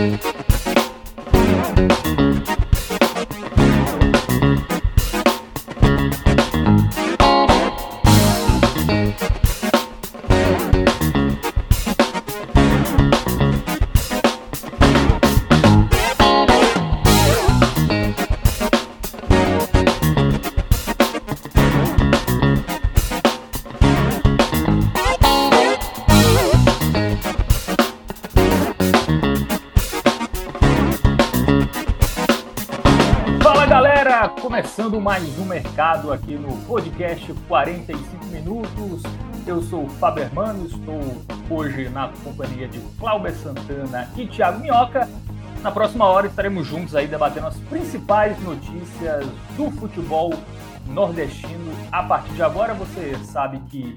Fala podcast 45 minutos. Eu sou o Fábio Hermano, estou hoje na companhia de Cláudio Santana e Thiago Minhoca. Na próxima hora estaremos juntos aí debatendo as principais notícias do futebol nordestino. A partir de agora você sabe que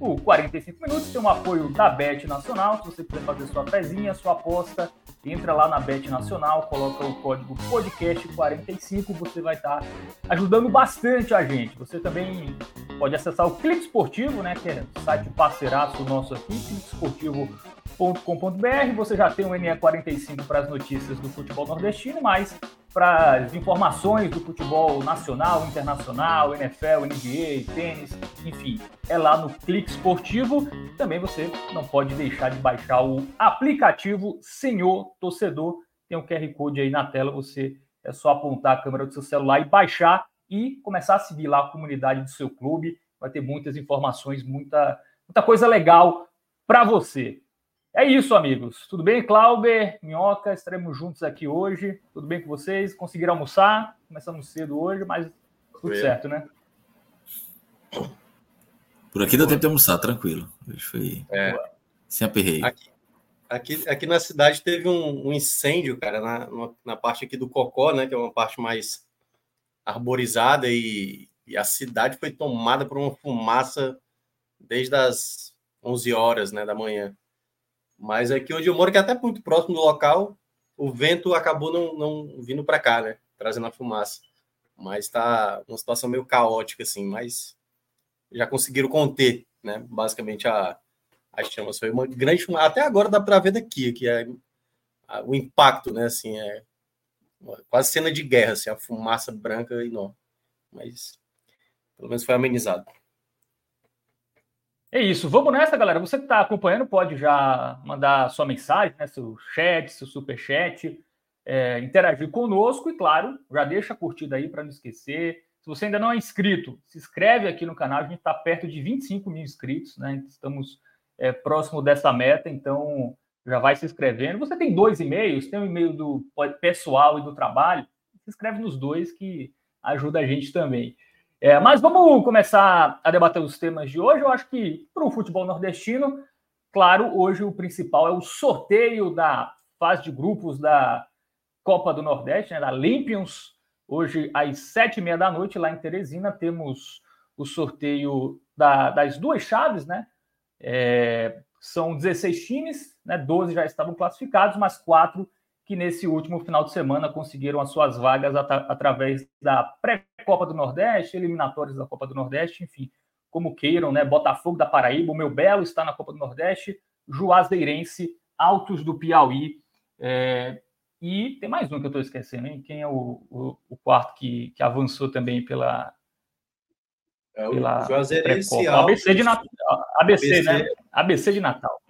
o 45 minutos tem um apoio da Bet Nacional. Se você quiser fazer sua pezinha, sua aposta, entra lá na Bet Nacional, coloca o código podcast45, você vai estar ajudando bastante a gente. Você também pode acessar o Clique Esportivo, né, que é o site parceiraço nosso aqui, cliquesportivo.com.br. Você já tem o NE45 para as notícias do futebol nordestino, mas para as informações do futebol nacional, internacional, NFL, NBA, tênis, enfim, é lá no Clique Esportivo. Também você não pode deixar de baixar o aplicativo Senhor Torcedor. Tem um QR Code aí na tela, você é só apontar a câmera do seu celular e baixar e começar a seguir lá a comunidade do seu clube. Vai ter muitas informações, muita, muita coisa legal para você. É isso, amigos. Tudo bem, Clauber, Minhoca? Estaremos juntos aqui hoje. Tudo bem com vocês? Conseguiram almoçar? Começamos cedo hoje, mas tudo Foi. certo, né? Por aqui deu tempo de almoçar, tranquilo. Hoje foi É, sem aperreio. aqui, aqui, aqui na cidade teve um, um incêndio, cara, na, na parte aqui do Cocó, né? Que é uma parte mais arborizada e, e a cidade foi tomada por uma fumaça desde as 11 horas, né, da manhã. Mas aqui onde eu moro, que é até muito próximo do local, o vento acabou não, não vindo para cá, né? Trazendo a fumaça. Mas tá uma situação meio caótica, assim, mas já conseguiram conter, né? Basicamente a, as chamas. Foi uma grande fumaça. Até agora dá para ver daqui, que é a- o impacto, né? Assim, é quase cena de guerra, assim, a fumaça branca enorme. Mas pelo menos foi amenizado. É isso. Vamos nessa, galera. Você que está acompanhando pode já mandar sua mensagem, né? seu chat, seu superchat, é, interagir conosco e, claro, já deixa a curtida aí para não esquecer. Se você ainda não é inscrito, se inscreve aqui no canal. A gente está perto de 25 mil inscritos, né? Estamos é, próximo dessa meta, então já vai se inscrevendo. Você tem dois e-mails, tem o e-mail do pessoal e do trabalho. Se inscreve nos dois que ajuda a gente também. É, mas vamos começar a debater os temas de hoje. Eu acho que para o futebol nordestino, claro, hoje o principal é o sorteio da fase de grupos da Copa do Nordeste, né, da Limpions. Hoje, às sete e meia da noite, lá em Teresina, temos o sorteio da- das duas chaves, né? É, são 16 times, né? 12 já estavam classificados, mas quatro que nesse último final de semana conseguiram as suas vagas ata- através da pré-Copa do Nordeste, eliminatórias da Copa do Nordeste, enfim, como queiram, né? Botafogo da Paraíba, o meu Belo está na Copa do Nordeste, Juazeirense, Altos do Piauí, é, e tem mais um que eu estou esquecendo, hein? Quem é o, o- o quarto que, que avançou também pela, É pela o Juazeirense pré-Copa? ABC de Natal. ABC, né? ABC de Natal.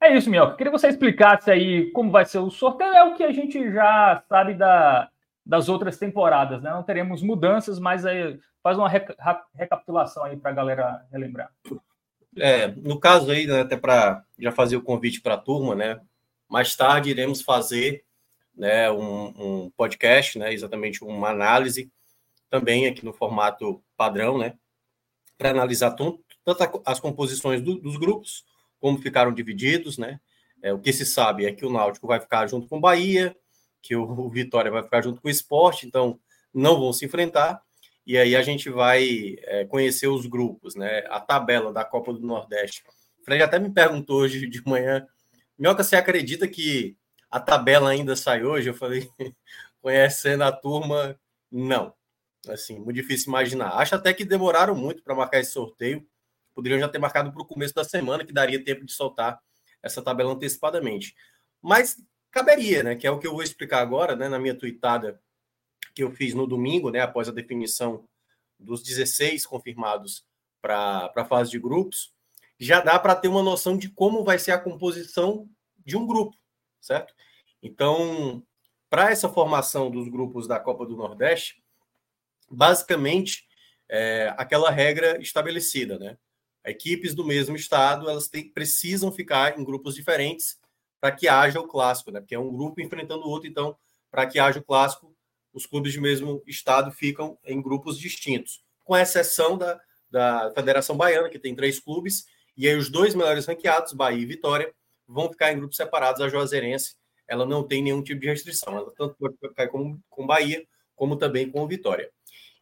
É isso, Minhoca. Queria que você explicasse aí como vai ser o sorteio. É o que a gente já sabe da, das outras temporadas, né? Não teremos mudanças, mas aí faz uma reca- recapitulação aí para a galera relembrar. É, no caso aí, né, até para já fazer o convite para a turma, né? Mais tarde iremos fazer né, um, um podcast, né? Exatamente uma análise também aqui no formato padrão, né? Para analisar ton- tanto as composições do, dos grupos, como ficaram divididos, né? É, o que se sabe é que o Náutico vai ficar junto com o Bahia, que o, Vitória vai ficar junto com o Esporte, então não vão se enfrentar. E aí a gente vai é, conhecer os grupos, né? A tabela da Copa do Nordeste. O Fred até me perguntou hoje de manhã, Minhoca, você acredita que a tabela ainda sai hoje? Eu falei, conhecendo a turma, não. Assim, muito difícil imaginar. Acho até que demoraram muito para marcar esse sorteio. Poderiam já ter marcado para o começo da semana, que daria tempo de soltar essa tabela antecipadamente. Mas caberia, né? Que é o que eu vou explicar agora, né? Na minha tweetada que eu fiz no domingo, né? Após a definição dos 16 confirmados para a fase de grupos, já dá para ter uma noção de como vai ser a composição de um grupo, certo? Então, para essa formação dos grupos da Copa do Nordeste, basicamente é aquela regra estabelecida, né? Equipes do mesmo estado elas precisam ficar em grupos diferentes para que haja o clássico, né? Porque é um grupo enfrentando o outro, então para que haja o clássico, os clubes do mesmo estado ficam em grupos distintos, com exceção da, da Federação Baiana, que tem três clubes, e aí os dois melhores ranqueados, Bahia e Vitória, vão ficar em grupos separados. A Juazeirense, ela não tem nenhum tipo de restrição, ela tanto pode ficar com, com Bahia, como também com Vitória.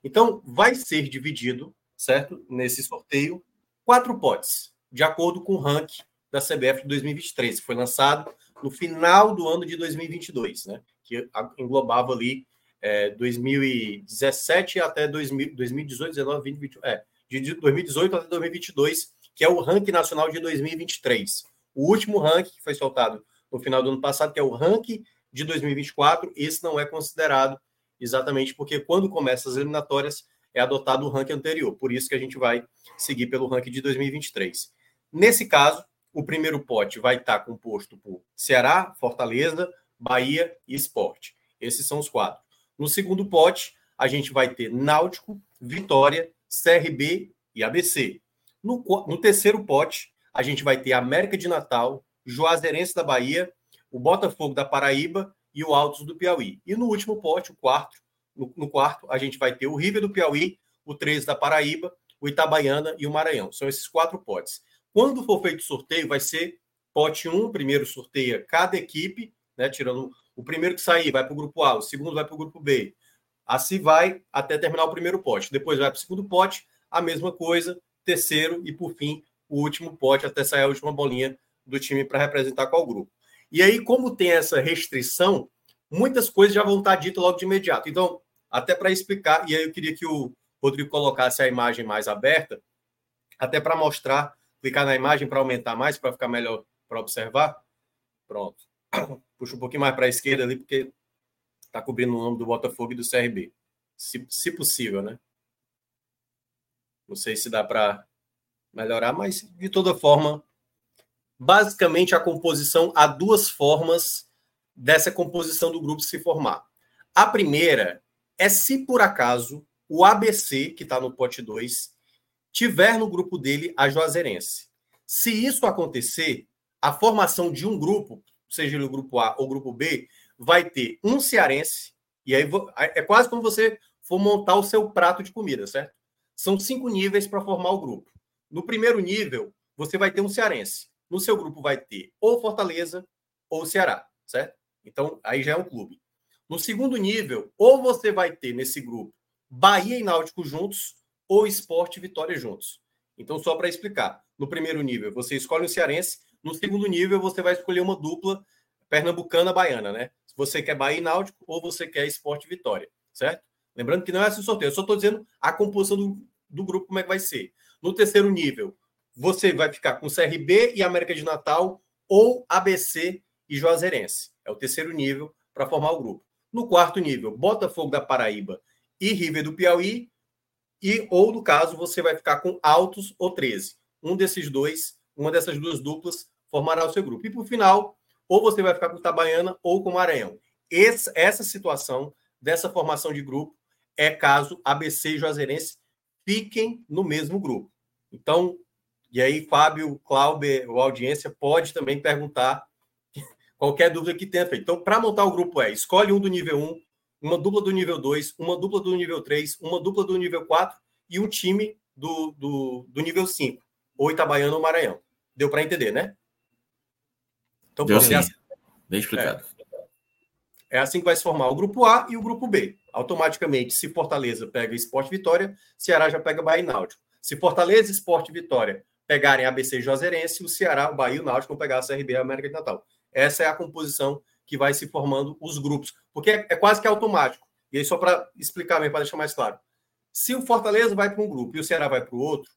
Então, vai ser dividido, certo? Nesse sorteio, quatro potes, de acordo com o ranking da CBF de 2023, que foi lançado no final do ano de 2022, né? Que englobava ali é, 2017 até 2000, 2018, 19, 20, 20, é, de 2018 até 2022, que é o ranking nacional de 2023. O último ranking que foi soltado no final do ano passado, que é o ranking de 2024, esse não é considerado exatamente porque quando começam as eliminatórias é adotado o ranking anterior. Por isso que a gente vai seguir pelo ranking de 2023. Nesse caso, o primeiro pote vai estar composto por Ceará, Fortaleza, Bahia e Esporte. Esses são os quatro. No segundo pote, a gente vai ter Náutico, Vitória, CRB e ABC. No, no terceiro pote, a gente vai ter América de Natal, Juazeirense da Bahia, o Botafogo da Paraíba e o Altos do Piauí. E no último pote, o quarto, no, no, quarto, a gente vai ter o River do Piauí, o 13 da Paraíba, o Itabaiana e o Maranhão. São esses quatro potes. Quando for feito o sorteio, vai ser pote 1, primeiro sorteia cada equipe, né, tirando o primeiro que sair vai para o grupo A, o segundo vai para o grupo B. Assim vai até terminar o primeiro pote. Depois vai para o segundo pote, a mesma coisa, terceiro e por fim o último pote até sair a última bolinha do time para representar qual grupo. E aí, como tem essa restrição, muitas coisas já vão estar ditas logo de imediato. Então, até para explicar, e aí eu queria que o Rodrigo colocasse a imagem mais aberta, até para mostrar, clicar na imagem para aumentar mais, para ficar melhor para observar. Pronto. Puxa um pouquinho mais para a esquerda ali, porque está cobrindo o nome do Botafogo e do CRB. Se, se possível, né? Não sei se dá para melhorar, mas de toda forma, basicamente a composição há duas formas dessa composição do grupo se formar. A primeira é se por acaso o ABC, que está no pote 2, tiver no grupo dele a Juazeirense. Se isso acontecer, a formação de um grupo, seja ele o grupo A ou o grupo B, vai ter um cearense, e aí é quase como você for montar o seu prato de comida, certo? São cinco níveis para formar o grupo. No primeiro nível, você vai ter um cearense no seu grupo vai ter ou Fortaleza ou Ceará, certo? Então, aí já é um clube. No segundo nível, ou você vai ter nesse grupo Bahia e Náutico juntos, ou Esporte Vitória juntos. Então, só para explicar, no primeiro nível você escolhe um cearense, no segundo nível você vai escolher uma dupla pernambucana-baiana, né? Se você quer Bahia e Náutico, ou você quer Esporte Vitória, certo? Lembrando que não é esse sorteio, eu só estou dizendo a composição do, do grupo, como é que vai ser. No terceiro nível, você vai ficar com CRB e América de Natal ou ABC e Juazeirense. É o terceiro nível para formar o grupo. No quarto nível, Botafogo da Paraíba e River do Piauí. E, ou, no caso, você vai ficar com Altos ou 13. Um desses dois, uma dessas duas duplas, formará o seu grupo. E, por final, ou você vai ficar com Itabaiana ou com Maranhão. Esse, essa situação dessa formação de grupo é caso ABC e Juazeirense fiquem no mesmo grupo. Então, e aí, Fábio, Cláudio, a audiência pode também perguntar qualquer dúvida que tenha feito. Então, para montar o grupo é, escolhe um do nível 1, uma dupla do nível 2, uma dupla do nível 3, uma dupla do nível 4 e um time do, do, do nível 5. ou Itabaiana ou Maranhão. Deu para entender, né? Então, Deu sim. Assim, Bem explicado. É, é assim que vai se formar o grupo A e o grupo B. Automaticamente, se Fortaleza pega Esporte Vitória, Ceará já pega Bahia e Náutico. Se Fortaleza, Esporte Vitória pegarem ABC e Juazeirense, o Ceará, o Bahia e o Náutico vão pegar a CRB e a América de Natal. Essa é a composição que vai se formando os grupos, porque é, é quase que automático. E aí, só para explicar mesmo, para deixar mais claro. Se o Fortaleza vai para um grupo e o Ceará vai para o outro,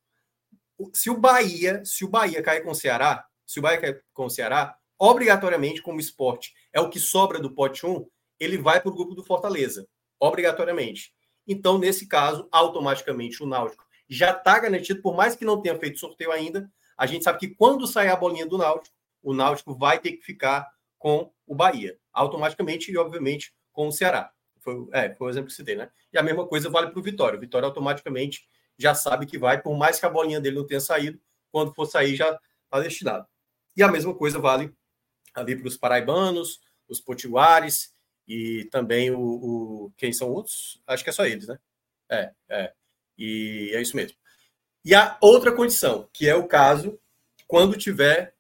se o Bahia, se o Bahia cair com o Ceará, se o Bahia cair com o Ceará, obrigatoriamente, como esporte é o que sobra do pote 1, ele vai para o grupo do Fortaleza, obrigatoriamente. Então, nesse caso, automaticamente o Náutico já está garantido, por mais que não tenha feito sorteio ainda, a gente sabe que quando sair a bolinha do Náutico, o Náutico vai ter que ficar com o Bahia, automaticamente e, obviamente, com o Ceará. Foi, é, foi o exemplo que citei, né? E a mesma coisa vale para o Vitória. O Vitória automaticamente já sabe que vai, por mais que a bolinha dele não tenha saído, quando for sair já está destinado. E a mesma coisa vale ali para os paraibanos, os potiguares e também o, o, Quem são outros? Acho que é só eles, né? É, é. E é isso mesmo. E a outra condição, que é o caso quando tiver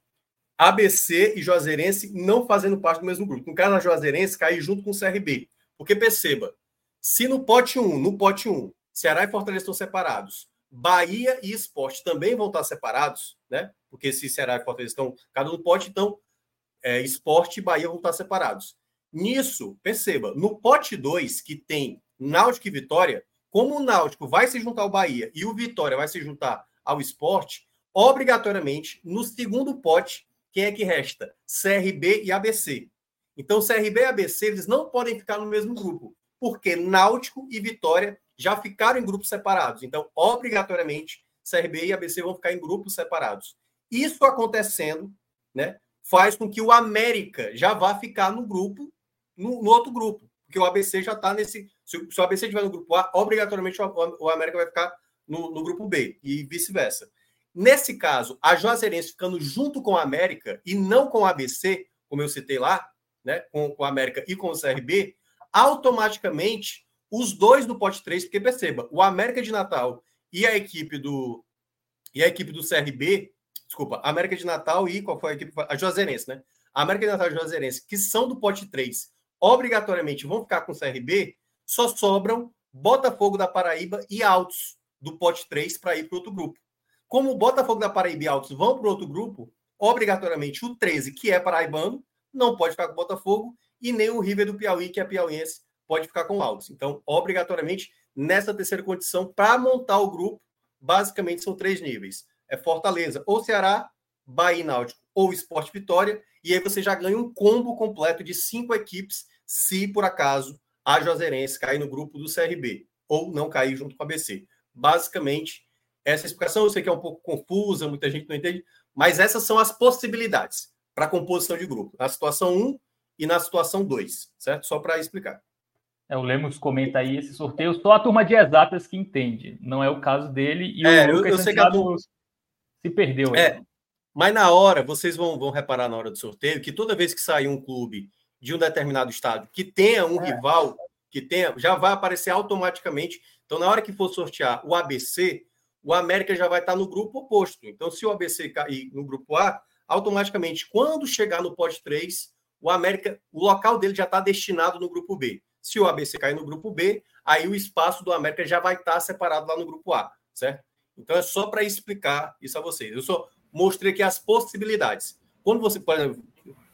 ABC e Juazeirense não fazendo parte do mesmo grupo. No caso, a Juazeirense cair junto com o CRB. Porque perceba, se no pote 1, no pote 1, Ceará e Fortaleza estão separados, Bahia e Esporte também vão estar separados, né? Porque se Ceará e Fortaleza estão cada um no pote, então é, Esporte e Bahia vão estar separados. Nisso, perceba, no pote 2, que tem Náutico e Vitória, como o Náutico vai se juntar ao Bahia e o Vitória vai se juntar ao Esporte, obrigatoriamente, no segundo pote, quem é que resta? CRB e ABC. Então, CRB e ABC, eles não podem ficar no mesmo grupo, porque Náutico e Vitória já ficaram em grupos separados. Então, obrigatoriamente, CRB e ABC vão ficar em grupos separados. Isso acontecendo, né, faz com que o América já vá ficar no grupo, no, no outro grupo, porque o ABC já está nesse. Se, se, o ABC estiver no grupo A, obrigatoriamente o, o América vai ficar no, no grupo B e vice-versa. Nesse caso, a Juazeirense ficando junto com a América e não com o ABC, como eu citei lá, né, com, com a América e com o CRB, automaticamente os dois do pote 3, porque perceba, o América de Natal e a equipe do e a equipe do CRB desculpa, América de Natal e qual foi a equipe? A Juazeirense, né? A América de Natal e a Juazeirense, que são do pote 3, obrigatoriamente vão ficar com o CRB, só sobram Botafogo da Paraíba e Altos do pote 3 para ir para outro grupo. Como o Botafogo da Paraíba e Altos vão para outro grupo, obrigatoriamente o 13, que é paraibano, não pode ficar com o Botafogo, e nem o River do Piauí, que é piauiense, pode ficar com o Altos. Então, obrigatoriamente, nessa terceira condição, para montar o grupo, basicamente são três níveis é Fortaleza ou Ceará, Bahia Náutico ou Esporte Vitória, e aí você já ganha um combo completo de cinco equipes, se por acaso a Juazeirense cair no grupo do CRB, ou não cair junto com a BC. Basicamente, essa explicação eu sei que é um pouco confusa, muita gente não entende, mas essas são as possibilidades para a composição de grupo, na situação 1 e na situação 2, certo? Só para explicar. É, o Lemos comenta aí esse sorteio, só a turma de exatas que entende, não é o caso dele. E é, o Lucas eu, eu sei que a se perdeu. É, mas na hora, vocês vão, vão reparar na hora do sorteio que toda vez que sair um clube de um determinado estado que tenha um é. rival, que tenha, já vai aparecer automaticamente. Então, na hora que for sortear o ABC, o América já vai estar no grupo oposto. Então, se o ABC cair no grupo A, automaticamente, quando chegar no pote 3, o América, o local dele já está destinado no grupo B. Se o ABC cair no grupo B, aí o espaço do América já vai estar separado lá no grupo A, certo? Então é só para explicar isso a vocês. Eu só mostrei aqui as possibilidades. Quando você, por exemplo,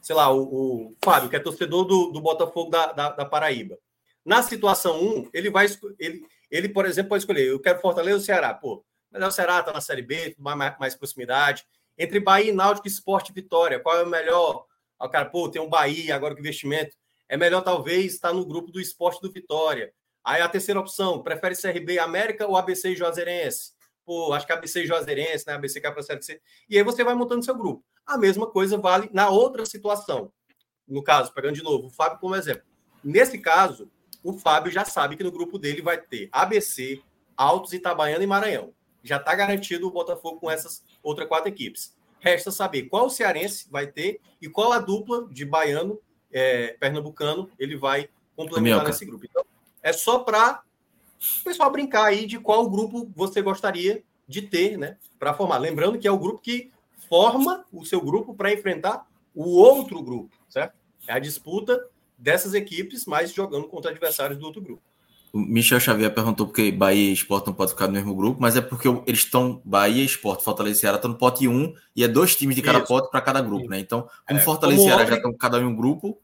sei lá, o, o Fábio, que é torcedor do, do Botafogo da, da, da, Paraíba. Na situação 1, ele vai ele, ele, por exemplo, pode escolher: eu quero Fortaleza ou Ceará. Pô, mas o Ceará está na Série B, mais, mais proximidade. Entre Bahia e Náutico Esporte Vitória, qual é o melhor? O cara, pô, tem um Bahia, agora que investimento. É melhor, talvez, estar no grupo do esporte do Vitória. Aí a terceira opção, prefere CRB América ou ABC Juazeirense? pô, acho que ABC Juazeirense, né? ABC cai para a Série C. E aí você vai montando seu grupo. A mesma coisa vale na outra situação. No caso, pegando de novo o Fábio como exemplo. Nesse caso, o Fábio já sabe que no grupo dele vai ter ABC, Altos, Itabaiana e Maranhão. Já está garantido o Botafogo com essas outras quatro equipes. Resta saber qual o cearense vai ter e qual a dupla de baiano, é, pernambucano, ele vai complementar nesse grupo. Então, é só para o pessoal brincar aí de qual grupo você gostaria. de ter, né, para formar. Lembrando que é o grupo que forma o seu grupo para enfrentar o outro grupo, certo? É a disputa dessas equipes, mas jogando contra adversários do outro grupo. O Michel Xavier perguntou porque Bahia e Sport não pode ficar no mesmo grupo, mas é porque eles estão, Bahia e Sport, Fortaleza e Ceará estão no pote 1 e é dois times de cada Isso. pote para cada grupo, né? Então, como é, Fortaleza e Ceará já estão cada um em um grupo,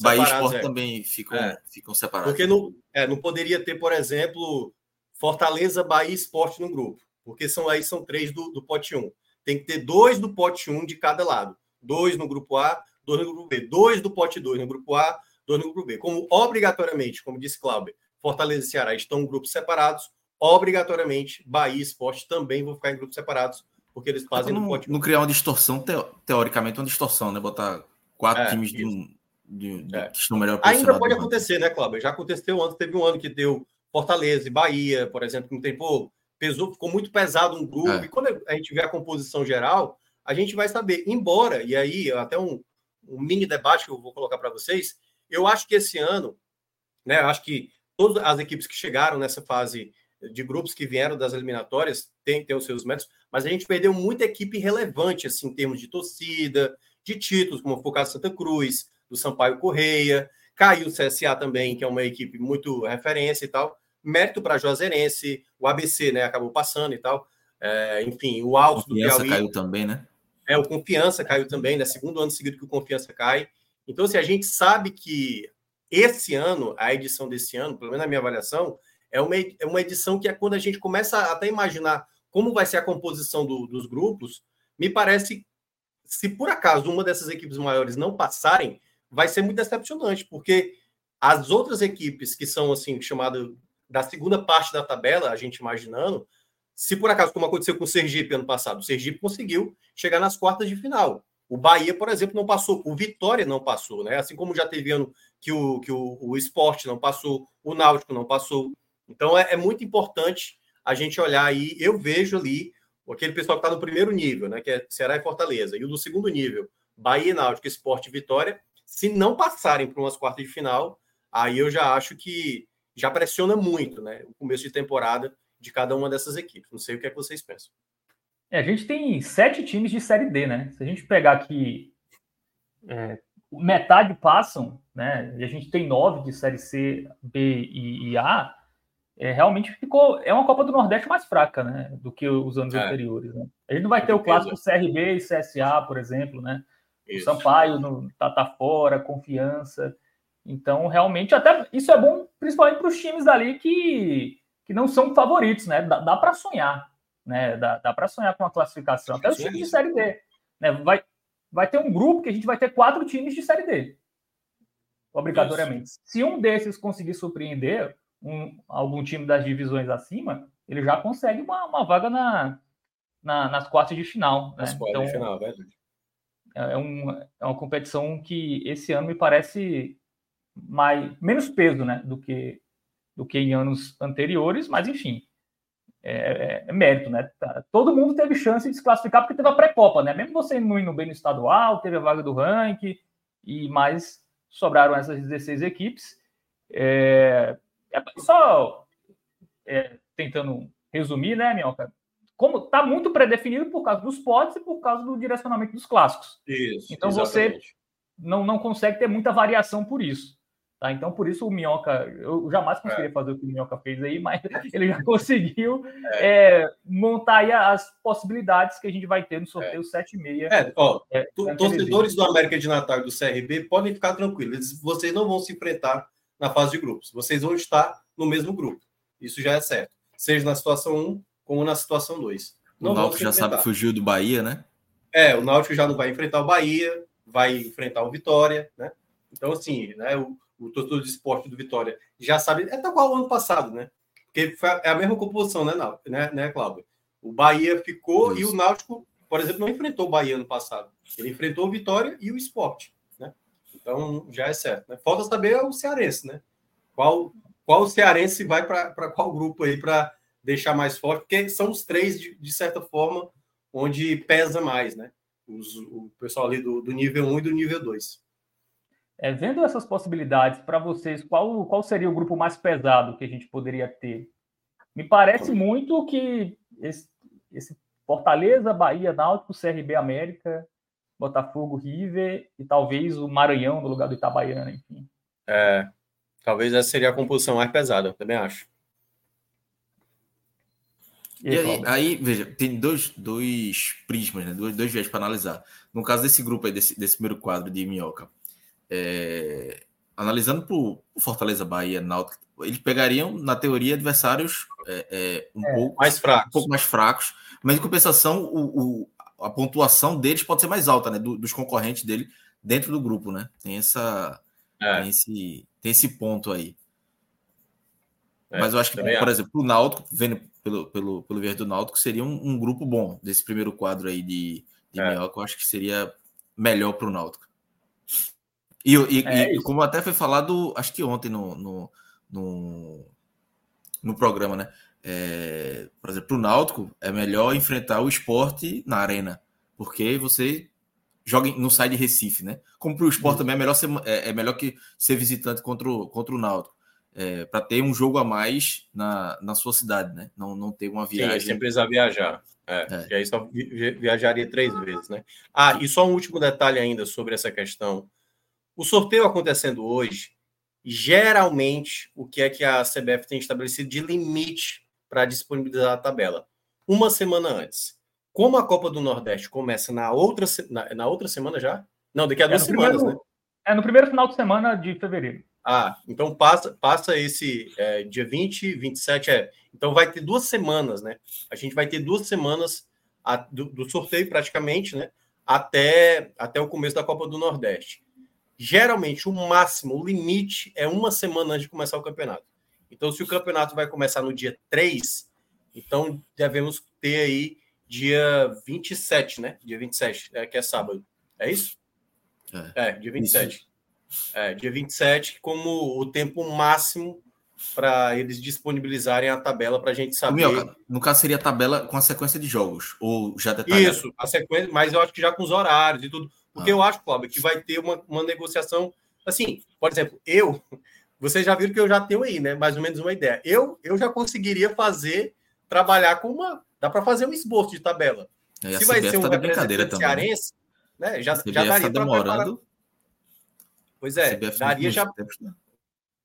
Bahia e Sport é. também ficam, é. ficam separados. Porque não, é, não poderia ter, por exemplo, Fortaleza, Bahia e Sport no grupo, porque são aí são três do, do pote 1. Tem que ter dois do pote 1 de cada lado. Dois no grupo A, dois no grupo B. Dois do pote 2 no grupo A, dois no grupo B. Como obrigatoriamente, como disse Cláudio, Fortaleza e Ceará estão em grupos separados, obrigatoriamente Bahia e Sport também vão ficar em grupos separados, porque eles fazem não, Não criar uma distorção, teoricamente, uma distorção, né? Botar quatro é, times de um. De, de, é. que estão melhor Ainda pode acontecer, né, Cláudio? Já aconteceu antes, teve um ano que deu Fortaleza e Bahia, por exemplo, que não tem, pô, pesou, ficou muito pesado um grupo. É. E quando a gente vê a composição geral, a gente vai saber. Embora, e aí, até um, um mini debate que eu vou colocar para vocês, eu acho que esse ano, né, acho que todas as equipes que chegaram nessa fase de grupos que vieram das eliminatórias têm, têm os seus métodos, mas a gente perdeu muita equipe relevante, assim, em termos de torcida, de títulos, como o caso Santa Cruz, do Sampaio Correia, caiu o CSA também, que é uma equipe muito referência e tal. Mérito para Juazeirense, o ABC, né, acabou passando e tal. É, enfim, o Alto do Piauí. caiu também, né? É, o Confiança caiu também, né? Segundo ano seguido que o Confiança cai. Então, assim, a gente sabe que esse ano, a edição desse ano, pelo menos na minha avaliação, é uma, é uma edição que é quando a gente começa a até imaginar como vai ser a composição do, dos grupos, me parece, se por acaso uma dessas equipes maiores não passarem, vai ser muito decepcionante, porque as outras equipes que são, assim, chamadas da segunda parte da tabela, a gente imaginando, se por acaso, como aconteceu com o Sergipe ano passado, o Sergipe conseguiu chegar nas quartas de final. O Bahia, por exemplo, não passou, o Vitória não passou, né? Assim como já teve ano que o, que o, o esporte não passou, o Náutico não passou. Então é, é muito importante a gente olhar aí. Eu vejo ali aquele pessoal que está no primeiro nível, né? Que é Ceará e Fortaleza, e o do segundo nível, Bahia, Náutico, Esporte e Vitória. Se não passarem para umas quartas de final, aí eu já acho que já pressiona muito, né? O começo de temporada de cada uma dessas equipes. Não sei o que é que vocês pensam. É, a gente tem sete times de Série D, né? Se a gente pegar aqui, é, metade passam, né? E a gente tem nove de Série C, B e, A. É, realmente ficou. É uma Copa do Nordeste mais fraca, né? Do que os anos é. anteriores. Né? A gente não vai ter o clássico CRB e CSA, por exemplo, né? Isso. O Sampaio no, tá, tá fora, confiança. Então, realmente, até isso é bom, principalmente para os times dali que, que não são favoritos, né? Dá, dá para sonhar né? Dá, dá para sonhar com a classificação. Até os times de Série D. Né? Vai, vai ter um grupo que a gente vai ter quatro times de Série D. Obrigatoriamente. Isso. Se um desses conseguir surpreender um, algum time das divisões acima, ele já consegue uma, uma vaga na, na, nas quartas de final. Né? Nas quartas então, de final, verdade. É, um, é uma competição que esse ano me parece mais, menos peso né, do, que, do que em anos anteriores, mas enfim, é, é, é, mérito, né? Tá, todo mundo teve chance de se classificar porque teve a pré-copa, né? Mesmo você não indo bem no estadual, teve a vaga do ranking e mais sobraram essas 16 equipes. É, é só é, tentando resumir, né, Minhoca? Como está muito predefinido por causa dos potes e por causa do direcionamento dos clássicos. Isso. Então exatamente. você não, não consegue ter muita variação por isso. Tá? Então, por isso o Minhoca, eu jamais conseguiria é. fazer o que o Minhoca fez aí, mas ele já conseguiu é. É, montar aí as possibilidades que a gente vai ter no sorteio é. 7 e meia. É, ó, é, torcedores do América de Natal e do CRB podem ficar tranquilos, vocês não vão se enfrentar na fase de grupos, vocês vão estar no mesmo grupo. Isso já é certo. Seja na situação 1 como na situação 2. o Náutico já sabe que fugiu do Bahia, né? É, o Náutico já não vai enfrentar o Bahia, vai enfrentar o Vitória, né? Então, assim, né, o, o torcedor de esporte do Vitória já sabe, é tal qual o ano passado, né? Porque é a mesma composição, né, né, né, Cláudio? O Bahia ficou Isso. e o Náutico, por exemplo, não enfrentou o Bahia ano passado. Ele enfrentou o Vitória e o esporte, né? Então já é certo. Né? Falta saber o cearense, né? Qual, qual cearense vai para qual grupo aí para deixar mais forte? Porque são os três, de, de certa forma, onde pesa mais, né? Os, o pessoal ali do, do nível 1 e do nível 2. É, vendo essas possibilidades, para vocês, qual, qual seria o grupo mais pesado que a gente poderia ter? Me parece muito que esse, esse Fortaleza, Bahia, Náutico, CRB América, Botafogo, River e talvez o Maranhão no lugar do Itabaiana, enfim. É, talvez essa seria a composição mais pesada, também acho. E aí, aí, veja, tem dois, dois prismas, né? dois, dois viés para analisar. No caso desse grupo aí, desse, desse primeiro quadro de Minhoca, é, analisando para o Fortaleza, Bahia, Náutico, eles pegariam, na teoria, adversários é, é, um é, pouco mais fracos. Um pouco mais fracos, mas em compensação, o, o, a pontuação deles pode ser mais alta, né? Do, dos concorrentes dele dentro do grupo, né? Tem essa. É. Tem, esse, tem esse ponto aí. É, mas eu acho que, por exemplo, o Náutico, vendo pelo, pelo, pelo viés do Náutico, seria um, um, grupo bom desse primeiro quadro aí de, de é. Minhoca. Eu acho que seria melhor para o Náutico. E, e, é e como até foi falado, acho que ontem no, no, no, no programa, né? É, por exemplo, para o Náutico, é melhor enfrentar o esporte na arena, porque você joga, não sai de Recife, né? Como para o esporte também é melhor, ser, é, é, melhor que ser visitante contra o, contra o Náutico. É, para ter um jogo a mais na, na sua cidade, né? Não, não ter uma viagem. Sim, sem precisar viajar. É, é. E aí só viajaria três vezes, né? Ah, e só um último detalhe ainda sobre essa questão. O sorteio acontecendo hoje, geralmente, o que é que a CBF tem estabelecido de limite para disponibilizar a tabela? Uma semana antes. Como a Copa do Nordeste começa na outra, na, na outra semana já? Não, daqui a duas é semanas, primeiro, né? É no primeiro final de semana de fevereiro. Ah, então passa, passa esse é, dia 20, 27, é. Então vai ter duas semanas, né? A gente vai ter duas semanas a, do, do, sorteio praticamente, né? Até, até o começo da Copa do Nordeste. Geralmente, o máximo, o limite é uma semana antes de começar o campeonato. Então, se o campeonato vai começar no dia 3, então devemos ter aí dia 27, né? Dia 27, é, que é sábado. É isso? É, é dia 27. Isso. É, dia 27, como o tempo máximo para eles disponibilizarem a tabela para a gente saber. Meu, no caso, seria a tabela com a sequência de jogos, ou já detalhado? Isso, a sequência, mas eu acho que já com os horários e tudo. Porque ah. eu acho, Cláudio, que vai ter uma, uma negociação. Assim, por exemplo, eu. Vocês já viram que eu já tenho aí, né? Mais ou menos uma ideia. Eu, eu já conseguiria fazer, trabalhar com uma. Dá para fazer um esboço de tabela. Se vai ser um tá brincadeira também. Né? cearense, né? Já, já daria tá demorando. Preparar... Pois é, daria já. Né?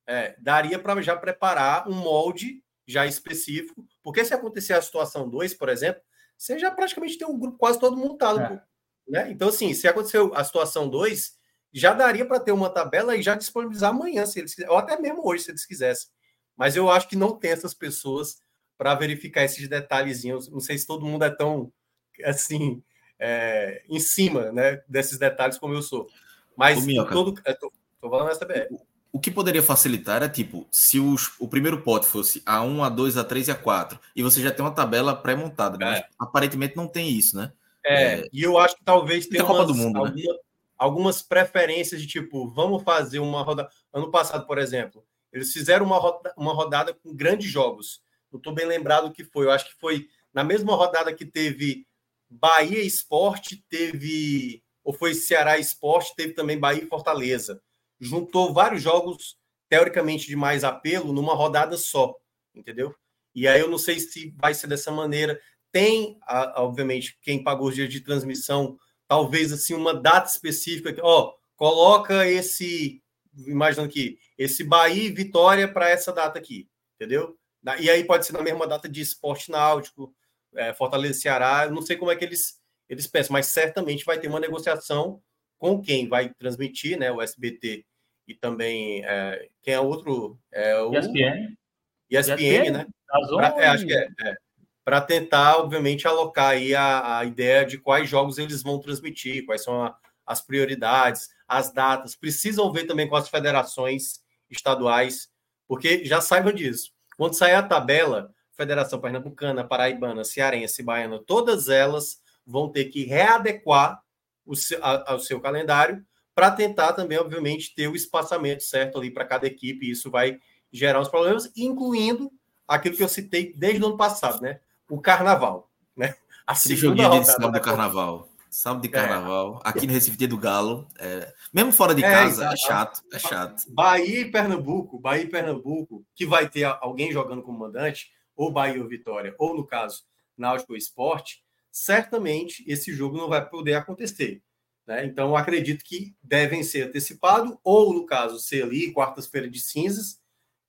É, daria para já preparar um molde já específico, porque se acontecer a situação 2, por exemplo, você já praticamente tem um grupo quase todo montado. É. Né? Então, assim, se aconteceu a situação 2, já daria para ter uma tabela e já disponibilizar amanhã, se eles quiserem, ou até mesmo hoje, se eles quisessem. Mas eu acho que não tem essas pessoas para verificar esses detalhezinhos. Não sei se todo mundo é tão assim é, em cima né, desses detalhes como eu sou. Mas todo. Estou falando essa BR. O que poderia facilitar é tipo, se os, o primeiro pote fosse A1, A2, A3 e A4, e você já tem uma tabela pré-montada, é. aparentemente não tem isso, né? É, é, e eu acho que talvez tenha umas, Mundo, alguma, né? algumas preferências de tipo, vamos fazer uma rodada. Ano passado, por exemplo, eles fizeram uma, roda, uma rodada com grandes jogos. Não estou bem lembrado o que foi. Eu acho que foi na mesma rodada que teve Bahia Esporte, teve. Ou foi Ceará Esporte, teve também Bahia e Fortaleza. Juntou vários jogos, teoricamente, de mais apelo, numa rodada só, entendeu? E aí eu não sei se vai ser dessa maneira. Tem, obviamente, quem pagou os dias de transmissão, talvez assim, uma data específica. Ó, coloca esse, imaginando aqui, esse Bahia e Vitória para essa data aqui, entendeu? E aí pode ser na mesma data de esporte náutico, é, Fortaleza Ceará. Eu não sei como é que eles, eles pensam, mas certamente vai ter uma negociação com quem vai transmitir, né? O SBT e também é, quem é outro? É o ESPN. ESPN, ESPN né? Pra, é, acho que é. é para tentar, obviamente, alocar aí a, a, ideia de quais jogos eles vão transmitir, quais são a, as prioridades, as datas. Precisam ver também com as federações estaduais, porque já saibam disso. Quando sair a tabela, Federação Pernambucana, Paraibana, Cearense, Baiana, todas elas vão ter que readequar o seu, a, ao seu calendário para tentar também, obviamente, ter o espaçamento certo ali para cada equipe. E isso vai gerar uns problemas, incluindo aquilo que eu citei desde o ano passado, né? O carnaval, né? A segunda de sábado do carnaval. Sábado de é. carnaval. É. Aqui no Recife Dia do Galo. É... Mesmo fora de é, casa, é, é chato. É chato. Bahia e Pernambuco, Bahia e Pernambuco, que vai ter alguém jogando como mandante, ou Bahia ou Vitória, ou no caso, Náutico Esporte, certamente esse jogo não vai poder acontecer. Né? Então, acredito que devem ser antecipados, ou, no caso, ser ali, quartas-feira de cinzas,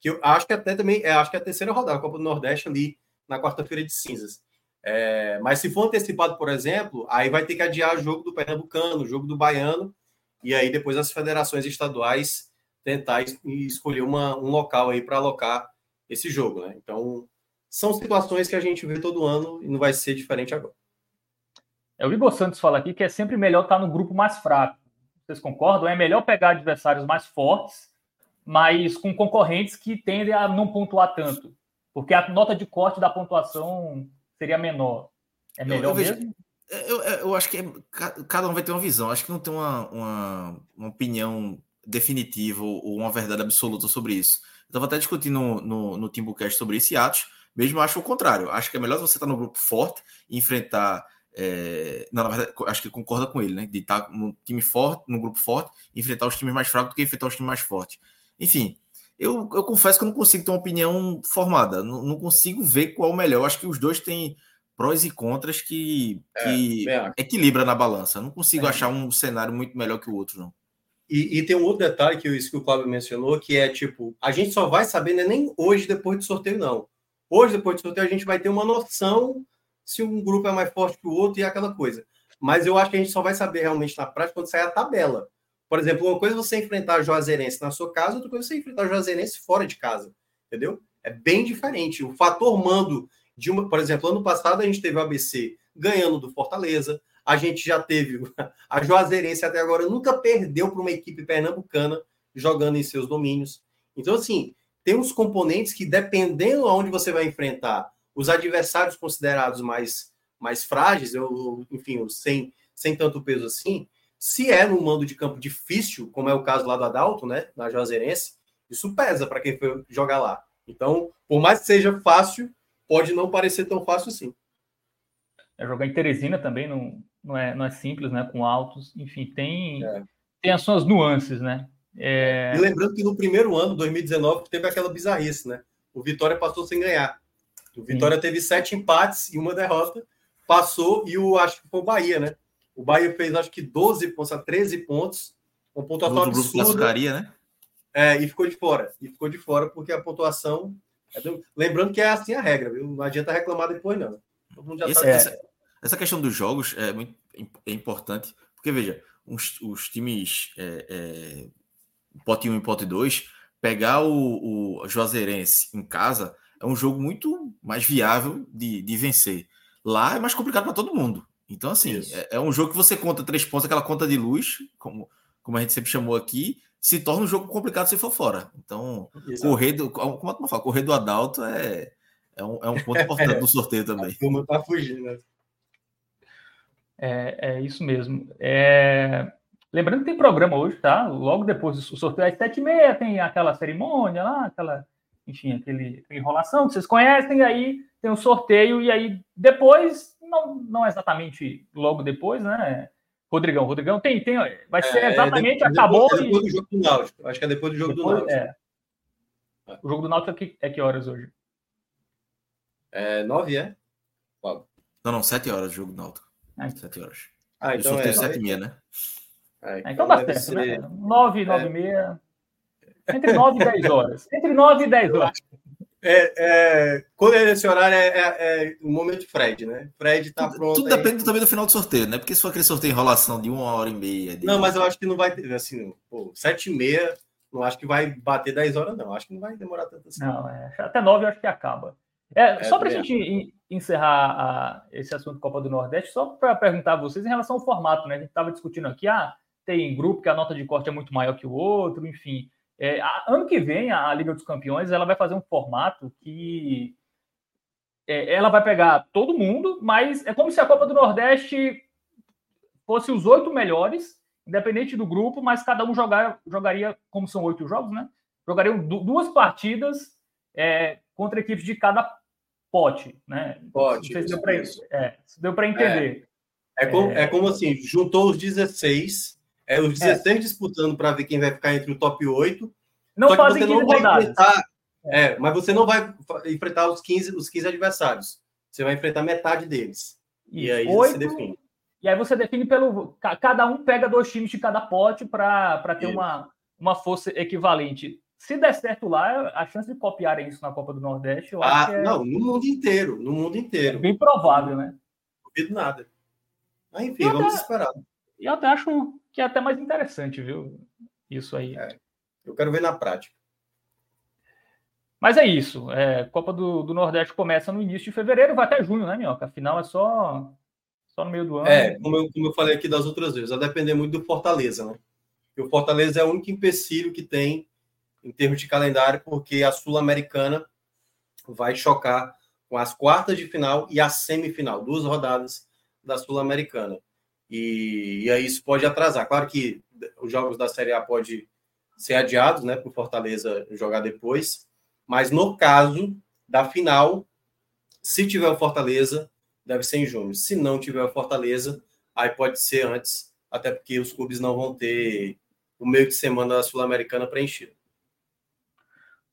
que eu acho que até também, é, acho que é a terceira rodada, a Copa do Nordeste ali na quarta-feira de cinzas. É, mas se for antecipado, por exemplo, aí vai ter que adiar o jogo do Pernambucano, o jogo do Baiano, e aí depois as federações estaduais tentar escolher uma, um local aí para alocar esse jogo, né? Então, são situações que a gente vê todo ano e não vai ser diferente agora. É, o Igor Santos fala aqui que é sempre melhor estar no grupo mais fraco. Vocês concordam? É melhor pegar adversários mais fortes, mas com concorrentes que tendem a não pontuar tanto. Porque a nota de corte da pontuação seria menor. É melhor eu, eu mesmo? Vejo, eu, eu, acho que é, cada um vai ter uma visão. Acho que não tem uma, uma, uma opinião definitiva ou uma verdade absoluta sobre isso. Eu estava até discutindo no, no, no Timbucast sobre esse atos, mesmo acho o contrário. Acho que é melhor você estar no grupo forte e enfrentar é, não, na verdade, acho que concorda com ele, né? De estar no time forte, no grupo forte, enfrentar os times mais fracos do que enfrentar os times mais fortes. Enfim, eu, eu confesso que eu não consigo ter uma opinião formada, não, não consigo ver qual é o melhor. Eu acho que os dois têm prós e contras que, que é, equilibra na balança. Eu não consigo é. achar um cenário muito melhor que o outro, não. E, e, tem um outro detalhe que isso que o Cláudio mencionou, que é tipo, a gente só vai saber né, nem hoje depois do sorteio, não. Hoje, depois do sorteio, a gente vai ter uma noção se um grupo é mais forte que o outro e aquela coisa. Mas eu acho que a gente só vai saber realmente na prática quando sair a tabela. Por exemplo, uma coisa é você enfrentar Juazeirense na sua casa, outra coisa é você enfrentar Juazeirense fora de casa. Entendeu? É bem diferente. O fator mando de uma, por exemplo, ano passado a gente teve o ABC ganhando do Fortaleza, a gente já teve a Juazeirense até agora nunca perdeu para uma equipe pernambucana jogando em seus domínios. Então, assim, tem uns componentes que, dependendo aonde você vai enfrentar os adversários considerados mais, mais frágeis, eu, enfim, sem, sem tanto peso assim, se é num mando de campo difícil, como é o caso lá do Adalto, né, na Juazeirense, isso pesa para quem foi jogar lá. Então, por mais que seja fácil, pode não parecer tão fácil assim. É, jogar em Teresina também não, não, é, não é simples, né? Com altos, enfim, tem, é. tem as suas nuances, né? É... E lembrando que no primeiro ano, 2019, teve aquela bizarrice, né? O Vitória passou sem ganhar. O Vitória Sim. teve sete empates e uma derrota, passou e o acho que foi o Bahia, né? O Bahia fez acho que 12 pontos, 13 pontos, uma pontuação absurda. né? É, e ficou de fora. E ficou de fora porque a pontuação. É do... Lembrando que é assim a regra, viu? Não adianta reclamar depois, não. Todo mundo já Esse, sabe. Essa, essa, questão dos jogos é muito é importante, porque veja, os, os times é, é, pote 1 e pote 2, pegar o, o Juazeirense em casa é um jogo muito mais viável de, de vencer. Lá é mais complicado para todo mundo. Então, assim, é, é, um jogo que você conta três pontos, aquela conta de luz, como, como a gente sempre chamou aqui, se torna um jogo complicado se for fora. Então, correr do, como é fala, correr do Adalto é, é, um, é um ponto importante no sorteio também. Como tá fugindo, né? É, é isso mesmo. É... Lembrando que tem programa hoje, tá? Logo depois do sorteio, às sete e meia, tem aquela cerimônia lá, aquela enfim, aquele, aquela enrolação que vocês conhecem, e aí tem o sorteio, e aí depois, não, não exatamente logo depois, né? Rodrigão, Rodrigão tem, tem vai ser é, exatamente, é depois, acabou. É depois do jogo do Náutico, acho que é depois do jogo depois, do Náutico. É. O jogo do Náutico é que, é que horas hoje? É nove, é? Não, não, sete horas o jogo do Náutico. Ah, sete horas. Ah, então sorteio é. sete e meia, né? É, então, então dá certo, ser... né? Nove, nove e meia. Entre 9 e 10 horas. Entre 9 e 10 horas. É, é, quando é esse horário é, é, é, o momento de Fred, né? Fred tá pronto. Tudo aí. depende também do final do sorteio, né? Porque se for aquele sorteio enrolação de uma hora e meia. De... Não, mas eu acho que não vai ter, assim, pô, sete e meia, não acho que vai bater 10 horas, não. Acho que não vai demorar tanto assim. Não, é, até 9 eu acho que acaba. É, só para a gente encerrar a, esse assunto Copa do Nordeste, só para perguntar a vocês em relação ao formato, né? A gente estava discutindo aqui, ah, tem grupo que a nota de corte é muito maior que o outro, enfim. É, a, ano que vem, a Liga dos Campeões ela vai fazer um formato que é, ela vai pegar todo mundo, mas é como se a Copa do Nordeste fosse os oito melhores, independente do grupo, mas cada um jogar, jogaria, como são oito jogos, né? Jogariam duas partidas é, contra equipes de cada pote, né? Pote. Não sei se deu para é, entender. É, é, como, é como assim, juntou os 16 é os 16 é. disputando para ver quem vai ficar entre o top 8. Não fazem você não vai enfrentar. É, mas você não vai enfrentar os 15, os 15 adversários. você vai enfrentar metade deles. Isso. E aí Oito, você define. E aí você define pelo. Cada um pega dois times de cada pote para ter uma, uma força equivalente. Se der certo lá, a chance de copiarem isso na Copa do Nordeste, eu ah, acho que é... Não, no mundo inteiro. No mundo inteiro. É bem provável, né? Não duvido nada. Mas enfim, eu vamos até, esperar. E eu até acho que é até mais interessante, viu? Isso aí. É, eu quero ver na prática. Mas é isso. É, Copa do, do, Nordeste começa no início de fevereiro, vai até junho, né, Minhoca? Afinal, é só, só no meio do ano. É, como eu, como eu falei aqui das outras vezes, vai depender muito do Fortaleza, né? Porque o Fortaleza é o único empecilho que tem em termos de calendário, porque a Sul-Americana vai chocar com as quartas de final e a semifinal, duas rodadas da Sul-Americana. E, e aí isso pode atrasar. Claro que os jogos da Série A pode ser adiados, né, para o Fortaleza jogar depois, mas no caso da final, se tiver o Fortaleza, deve ser em junho. Se não tiver o Fortaleza, aí pode ser antes, até porque os clubes não vão ter o meio de semana da Sul-Americana preenchido.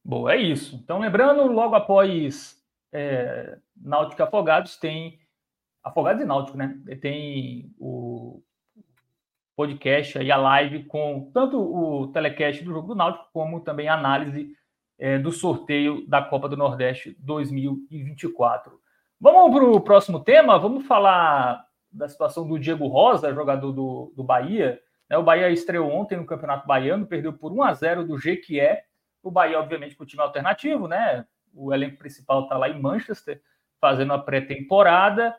Bom, é isso. Então, lembrando, logo após é, Náutico Afogados, tem. Afogados e Náutico, né? Tem o podcast e a live com tanto o telecast do jogo do Náutico, como também a análise é, do sorteio da Copa do Nordeste 2024. Vamos para o próximo tema? Vamos falar da situação do Diego Rosa, jogador do, do Bahia. Né? O Bahia estreou ontem no Campeonato Baiano, perdeu por 1 a 0 do Jequié. O Bahia, obviamente, com o time alternativo, né? O elenco principal está lá em Manchester, fazendo a pré-temporada.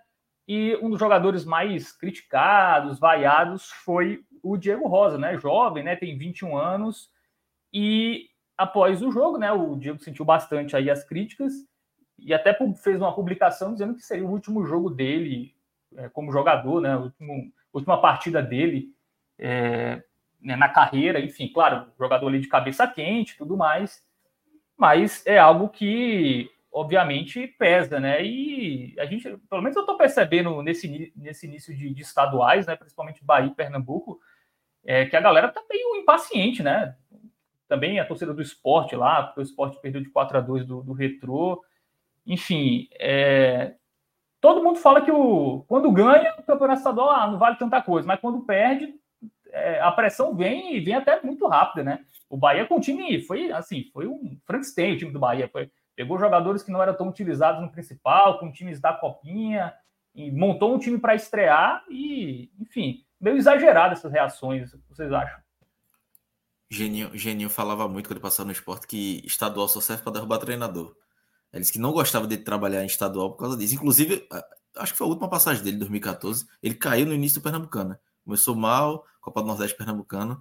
E um dos jogadores mais criticados, vaiados, foi o Diego Rosa, né? Jovem, né? Tem 21 anos. E após o jogo, né, o Diego sentiu bastante aí as críticas e até fez uma publicação dizendo que seria o último jogo dele é, como jogador, né, a última, partida dele é, né, na carreira, enfim, claro, jogador ali de cabeça quente tudo mais, mas é algo que obviamente pesa, né? E a gente, pelo menos eu estou percebendo nesse, nesse início de, de, estaduais, né, principalmente Bahia e Pernambuco, é, que a galera tá meio impaciente, né? também a torcida do esporte lá, porque o esporte perdeu de 4 a 2 do, do Retrô. Enfim, é, todo mundo fala que o, quando ganha, o campeonato estadual ah, não vale tanta coisa, mas quando perde, é, a pressão vem e vem até muito rápida, né? O Bahia com o time foi assim, foi um Frankenstein o time do Bahia. Foi, pegou jogadores que não eram tão utilizados no principal, com times da copinha, e montou um time para estrear e, enfim, meio exagerado essas reações, vocês acham? Geninho, Geninho falava muito quando passava no esporte que estadual só serve para derrubar treinador. Ele disse que não gostava de trabalhar em estadual por causa disso. Inclusive, acho que foi a última passagem dele, 2014. Ele caiu no início do Pernambucano. Né? Começou mal, Copa do Nordeste Pernambucano,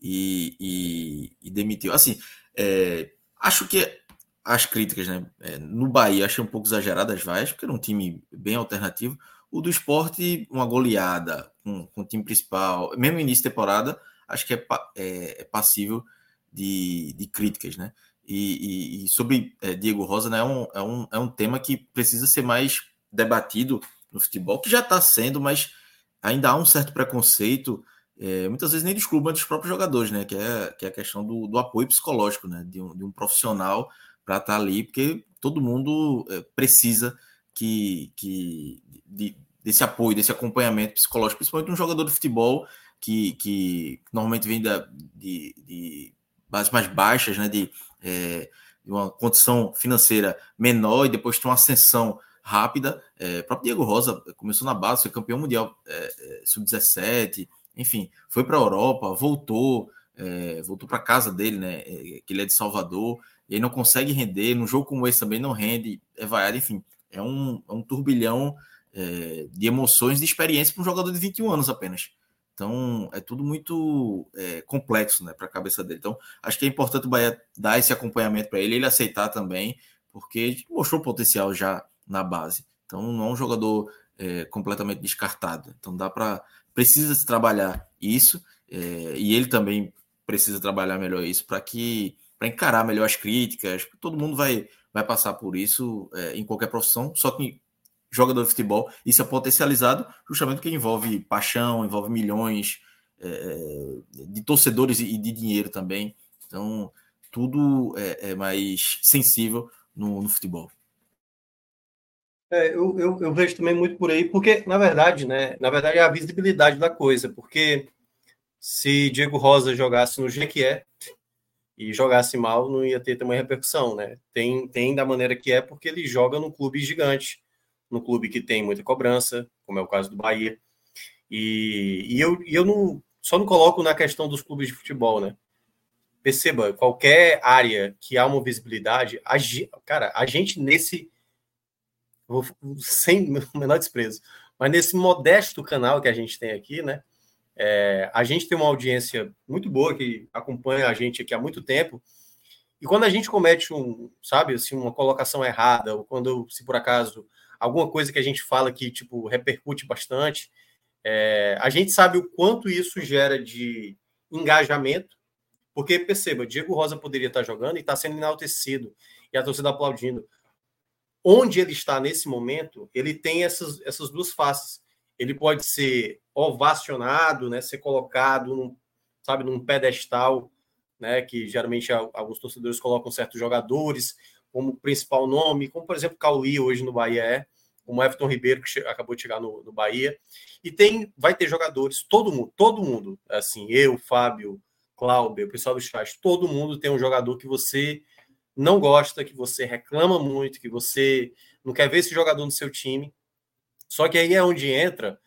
e, e, e demitiu. Assim, é, acho que as críticas né, é, no Bahia achei um pouco exageradas, vai, porque era um time bem alternativo. O do esporte, uma goleada com, com o time principal, mesmo início de temporada, acho que é, é, é passível de, de, críticas, né? E, e, e sobre é, Diego Rosa, né, é, um, é, um, é um tema que precisa ser mais debatido no futebol, que já está sendo, mas ainda há um certo preconceito, é, muitas vezes nem mas dos próprios jogadores, né? Que é, que é a questão do, do apoio psicológico, né? De um, de um profissional para estar tá ali, porque todo mundo é, precisa que, que de, desse apoio, desse acompanhamento psicológico, principalmente um jogador de futebol que, que normalmente vem da, de, de bases mais baixas, né, de, é, de, uma condição financeira menor e depois tem uma ascensão rápida. É, o próprio Diego Rosa começou na base, foi campeão mundial é, é sub-17, enfim, foi para a Europa, voltou, é, voltou para casa dele, né, que ele é de Salvador, e aí não consegue render, num jogo como esse também não rende, é vaiado, enfim, é um, é um turbilhão de emoções, de experiência para um jogador de 21 anos apenas. Então, é tudo muito é, complexo né, para a cabeça dele. Então, acho que é importante o Bahia dar esse acompanhamento para ele, ele aceitar também, porque mostrou potencial já na base. Então, não é um jogador é, completamente descartado. Então, dá para. Precisa se trabalhar isso, é, e ele também precisa trabalhar melhor isso para que para encarar melhor as críticas. Todo mundo vai, vai passar por isso é, em qualquer profissão, só que jogador de futebol, isso é potencializado justamente porque envolve paixão, envolve milhões é, é, de torcedores e de dinheiro também. Então, tudo é, é mais sensível no, no, futebol. É, eu, eu, eu, vejo também muito por aí, porque, na verdade, né? Na verdade, é a visibilidade da coisa, porque se Diego Rosa jogasse no Jequié e jogasse mal, não ia ter também repercussão, né? Tem, tem da maneira que é, porque ele joga num clube gigante, num clube que tem muita cobrança, como é o caso do Bahia. E, e eu, e eu não, só não coloco na questão dos clubes de futebol, né? Perceba, qualquer área que há uma visibilidade, a, cara, a gente nesse vou, sem o menor desprezo, mas nesse modesto canal que a gente tem aqui, né? É, a gente tem uma audiência muito boa que acompanha a gente aqui há muito tempo. E quando a gente comete um, sabe, assim, uma colocação errada, ou quando, se por acaso, alguma coisa que a gente fala que, tipo, repercute bastante, é, a gente sabe o quanto isso gera de engajamento, porque, perceba, Diego Rosa poderia estar jogando e está sendo enaltecido, e a torcida aplaudindo onde ele está nesse momento, ele tem essas, essas duas faces. Ele pode ser ovacionado, né, ser colocado, num, sabe, num pedestal, né, que geralmente alguns torcedores colocam certos jogadores como principal nome, como por exemplo Cauí hoje no Bahia é, como Everton Ribeiro que acabou de chegar no, no Bahia. E tem, vai ter jogadores, todo mundo, todo mundo, assim, eu, Fábio, Cláudio, o pessoal do chat, todo mundo tem um jogador que você não gosta, que você reclama muito, que você não quer ver esse jogador no seu time. Só que aí é onde entra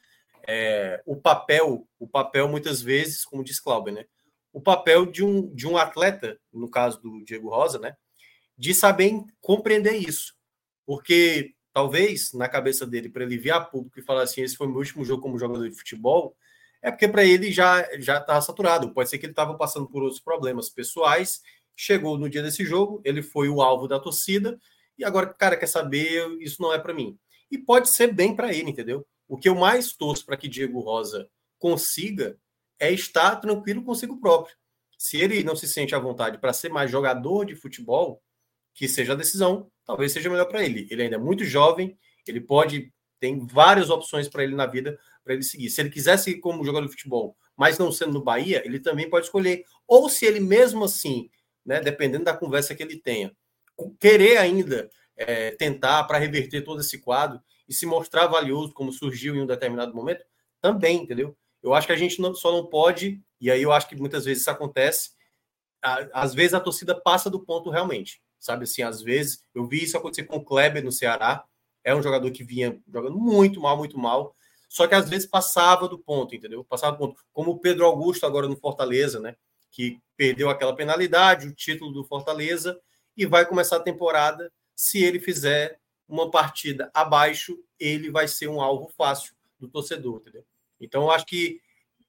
é, o papel, o papel muitas vezes, como diz Cláudio, né? O papel de um, de um atleta, no caso do Diego Rosa, né? De saber compreender isso. Porque talvez na cabeça dele, para ele vir a público e falar assim: esse foi meu último jogo como jogador de futebol, é porque para ele já já estava saturado. Pode ser que ele estava passando por outros problemas pessoais chegou no dia desse jogo, ele foi o alvo da torcida, e agora, cara, quer saber, isso não é para mim. E pode ser bem para ele, entendeu? O que eu mais torço para que Diego Rosa consiga é estar tranquilo consigo próprio. Se ele não se sente à vontade para ser mais jogador de futebol, que seja a decisão, talvez seja melhor para ele. Ele ainda é muito jovem, ele pode tem várias opções para ele na vida para ele seguir. Se ele quiser seguir como jogador de futebol, mas não sendo no Bahia, ele também pode escolher. Ou se ele mesmo assim né, dependendo da conversa que ele tenha. Querer ainda é, tentar para reverter todo esse quadro e se mostrar valioso, como surgiu em um determinado momento, também, entendeu? Eu acho que a gente não, só não pode, e aí eu acho que muitas vezes isso acontece, a, às vezes a torcida passa do ponto realmente, sabe assim, às vezes, eu vi isso acontecer com o Kleber no Ceará, é um jogador que vinha jogando muito mal, muito mal, só que às vezes passava do ponto, entendeu? Passava do ponto, como o Pedro Augusto agora no Fortaleza, né? que perdeu aquela penalidade, o título do Fortaleza, e vai começar a temporada. Se ele fizer uma partida abaixo, ele vai ser um alvo fácil do torcedor, entendeu? Então, eu acho que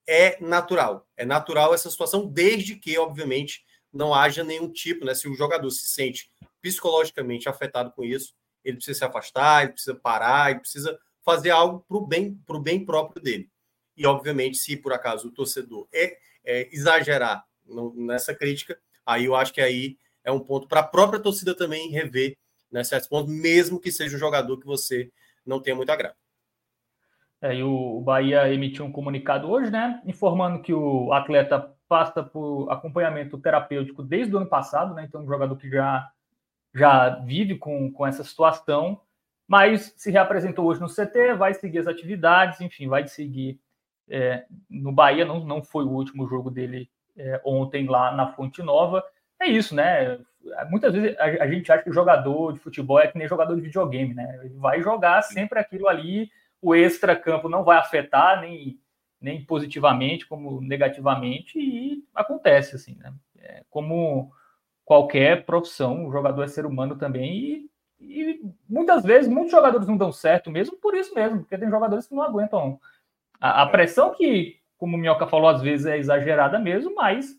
é natural. É natural essa situação, desde que, obviamente, não haja nenhum tipo, né? Se o jogador se sente psicologicamente afetado com isso, ele precisa se afastar, ele precisa parar, ele precisa fazer algo para o bem, pro bem próprio dele. E, obviamente, se por acaso o torcedor é, é exagerar nessa crítica, aí eu acho que aí é um ponto para a própria torcida também rever né, certos pontos, mesmo que seja um jogador que você não tenha muito agrado. É, e o Bahia emitiu um comunicado hoje, né, informando que o atleta passa por acompanhamento terapêutico desde o ano passado, né, então um jogador que já, já vive com, com essa situação, mas se reapresentou hoje no CT, vai seguir as atividades, enfim, vai seguir é, no Bahia, não, não foi o último jogo dele é, ontem lá na Fonte Nova. É isso, né? Muitas vezes a, gente acha que o jogador de futebol é que nem jogador de videogame, né? Ele vai jogar sempre aquilo ali, o extra-campo não vai afetar nem, nem positivamente como negativamente, e acontece assim, né? É, como qualquer profissão, o jogador é ser humano também, e, e muitas vezes muitos jogadores não dão certo mesmo por isso mesmo, porque tem jogadores que não aguentam a, a pressão que como o Minhoca falou, às vezes é exagerada mesmo, mas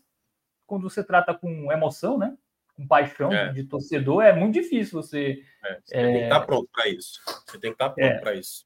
quando você trata com emoção, né? Com paixão é. de torcedor, é muito difícil você. É, você é... tem que estar pronto para isso. Você tem que estar pronto é. para isso.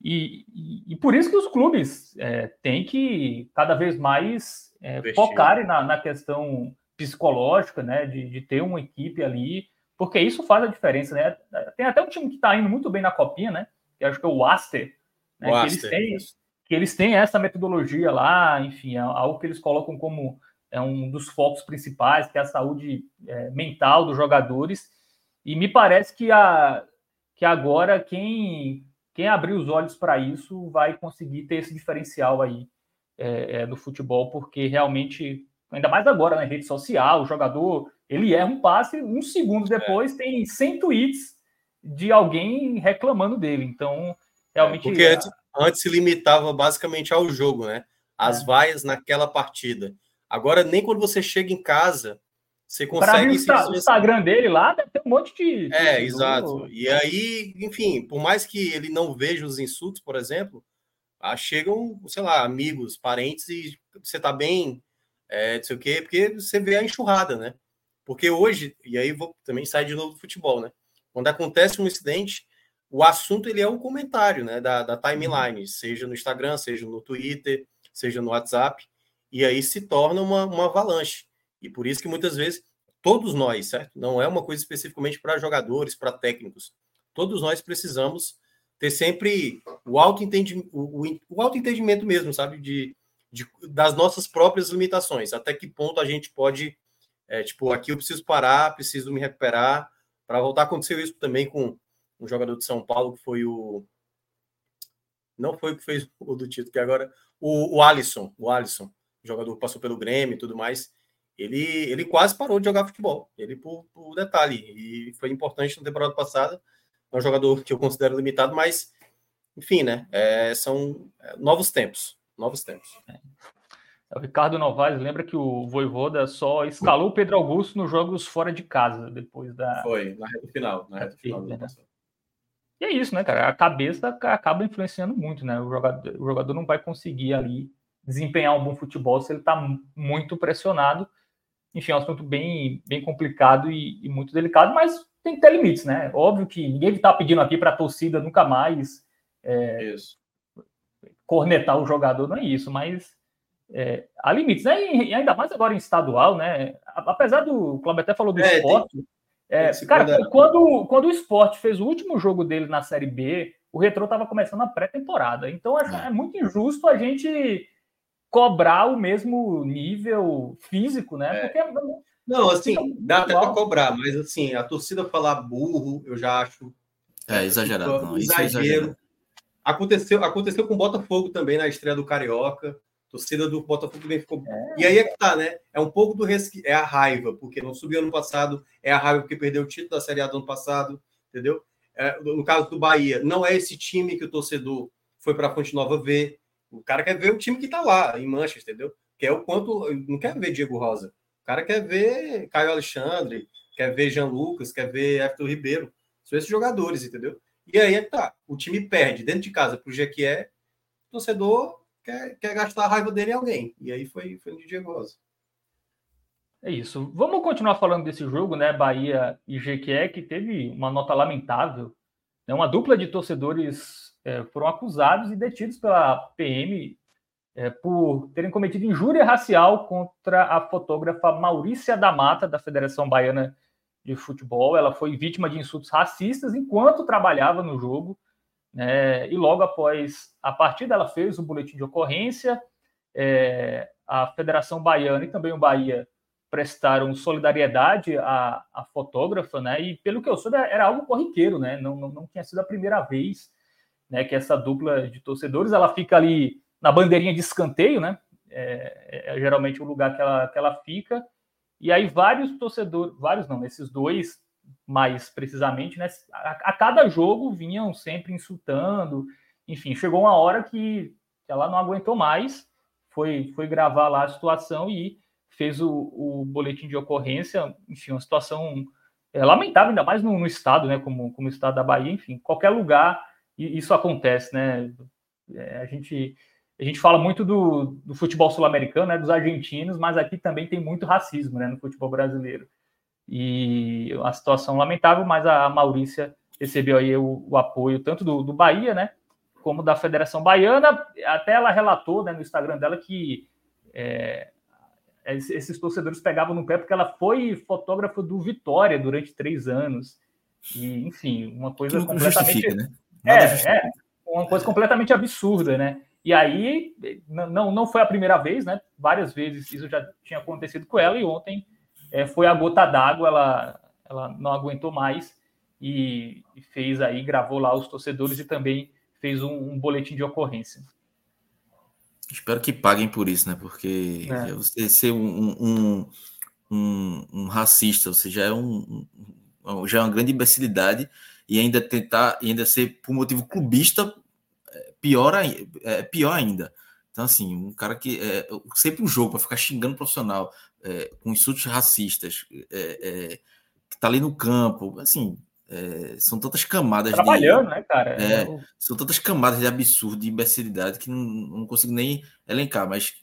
E, e, e, por isso que os clubes é, têm que cada vez mais é, focarem na, na, questão psicológica, né? De, de, ter uma equipe ali, porque isso faz a diferença, né? Tem até um time que está indo muito bem na copinha, né? Que acho que é o Aster, né? O Aster, eles têm, que eles têm essa metodologia lá, enfim, é algo que eles colocam como é um dos focos principais, que é a saúde é, mental dos jogadores. E me parece que a, que agora quem, quem abrir os olhos para isso vai conseguir ter esse diferencial aí é, é, do futebol, porque realmente, ainda mais agora na rede social, o jogador ele erra um passe, um segundo é. depois é. tem 100 tweets de alguém reclamando dele. Então, realmente. Porque antes, antes se limitava basicamente ao jogo, né? As é. vaias naquela partida. Agora, nem quando você chega em casa, você consegue. Para o Instagram dele lá, deve ter um monte de. É, exato. E aí, enfim, por mais que ele não veja os insultos, por exemplo, ah, chegam, sei lá, amigos, parentes e você tá bem, é, não sei o quê, porque você vê a enxurrada, né? Porque hoje, e aí vou também sair de novo do futebol, né? Quando acontece um incidente, o assunto ele é um comentário, né, da, da timeline, seja no Instagram, seja no Twitter, seja no WhatsApp, e aí se torna uma, uma avalanche. E por isso que muitas vezes todos nós, certo? Não é uma coisa especificamente para jogadores, para técnicos. Todos nós precisamos ter sempre o auto-entendimento, o, o auto-entendimento mesmo, sabe? De, de, das nossas próprias limitações. Até que ponto a gente pode, é, tipo, aqui eu preciso parar, preciso me recuperar para voltar. Aconteceu isso também com um jogador de São Paulo, que foi o. Não foi o que fez o do título, que agora. O, o Alisson, o Alisson, jogador passou pelo Grêmio e tudo mais ele, ele quase parou de jogar futebol. Ele, por, por detalhe, e foi importante na temporada passada. É um jogador que eu considero limitado, mas, enfim, né? É, são é, novos tempos. Novos tempos. É. O Ricardo Novaes lembra que o Voivoda só escalou o Pedro Augusto nos jogos fora de casa, depois da. Foi, na reta final. Na reta final né? E é isso, né, cara? A cabeça acaba influenciando muito, né? O jogador, o jogador não vai conseguir ali desempenhar um bom futebol se ele está muito pressionado enfim, é um assunto bem, bem complicado e, e, muito delicado, mas tem que ter limites, né? Óbvio que ninguém está pedindo aqui para a torcida nunca mais é, cornetar o jogador, não é isso, mas é, há limites, né? E ainda mais agora em estadual, né? Apesar do. O Cláudio até falou do é, esporte. Tem, é, tem cara, quando, quando o esporte fez o último jogo dele na Série B, o Retro estava começando a pré-temporada. Então é, é muito injusto a gente cobrar o mesmo nível físico, né? É. Porque é não, assim, dá até para cobrar, mas assim, a torcida falar burro, eu já acho. É exagerado. Tipo, não, é exagero. É exagerado. Aconteceu, aconteceu com o Botafogo também na estreia do Carioca. A torcida do Botafogo também ficou. É. E aí é que tá, né? É um pouco do resqui... é a raiva, porque não subiu ano passado, é a raiva porque perdeu o título da Série A do ano passado, entendeu? É, no caso do Bahia, não é esse time que o torcedor foi para a Fonte Nova ver, o cara quer ver o time que está lá, em Manchester, entendeu? Quer o quanto. Não quer ver Diego Rosa. O cara quer ver Caio Alexandre, quer ver Jean Lucas, quer ver Everton Ribeiro. São esses jogadores, entendeu? E aí é tá. O time perde dentro de casa pro Jequié, torcedor quer, quer gastar a raiva dele em alguém. E aí foi, foi no Diego Rosa. É isso. Vamos continuar falando desse jogo, né? Bahia e Jequié, que teve uma nota lamentável. Né? Uma dupla de torcedores é, foram acusados e detidos pela PM é, por terem cometido injúria racial contra a fotógrafa Maurícia da Mata, da Federação Baiana de Futebol. Ela foi vítima de insultos racistas enquanto trabalhava no jogo. Né, e logo após a partida, ela fez o boletim de ocorrência. É, a Federação Baiana e também o Bahia prestaram solidariedade à, à fotógrafa, né? E pelo que eu soube, era algo corriqueiro, né? Não, não, não tinha sido a primeira vez né, que essa dupla de torcedores, ela fica ali na bandeirinha de escanteio, né? É, é, geralmente o lugar que ela, que ela fica. E aí vários torcedores, vários não, esses dois mais precisamente, né? A, a, cada jogo vinham sempre insultando. Enfim, chegou uma hora que ela não aguentou mais, foi, foi gravar lá a situação e fez o, o boletim de ocorrência. Enfim, uma situação é, lamentável, ainda mais no, no, estado, né? Como, como o estado da Bahia, enfim, qualquer lugar isso acontece, né? É, a gente a gente fala muito do, do futebol sul-americano, né, dos argentinos, mas aqui também tem muito racismo, né, no futebol brasileiro. E a situação lamentável, mas a Maurícia recebeu aí o, o apoio tanto do, do, Bahia, né, como da Federação Baiana. Até ela relatou, né, no Instagram dela que é, esses torcedores pegavam no pé porque ela foi fotógrafa do Vitória durante três anos. E, enfim, uma coisa completamente. Né? É, é, uma coisa completamente absurda, né? E aí, não, não foi a primeira vez, né? Várias vezes isso já tinha acontecido com ela, e ontem é, foi a gota d'água, ela, ela não aguentou mais e, e fez aí, gravou lá os torcedores e também fez um, um boletim de ocorrência. Espero que paguem por isso, né? Porque é. você ser um, um, um, um, racista, você já é um, já é uma grande imbecilidade e ainda tentar, e ainda ser por motivo clubista, é pior, é pior ainda. Então, assim, um cara que é sempre um jogo para ficar xingando profissional, é, com insultos racistas, é, é, que tá ali no campo, assim, é, são tantas camadas Trabalhando, de, né, cara? São tantas camadas de absurdo, de imbecilidade que não, não consigo nem elencar, mas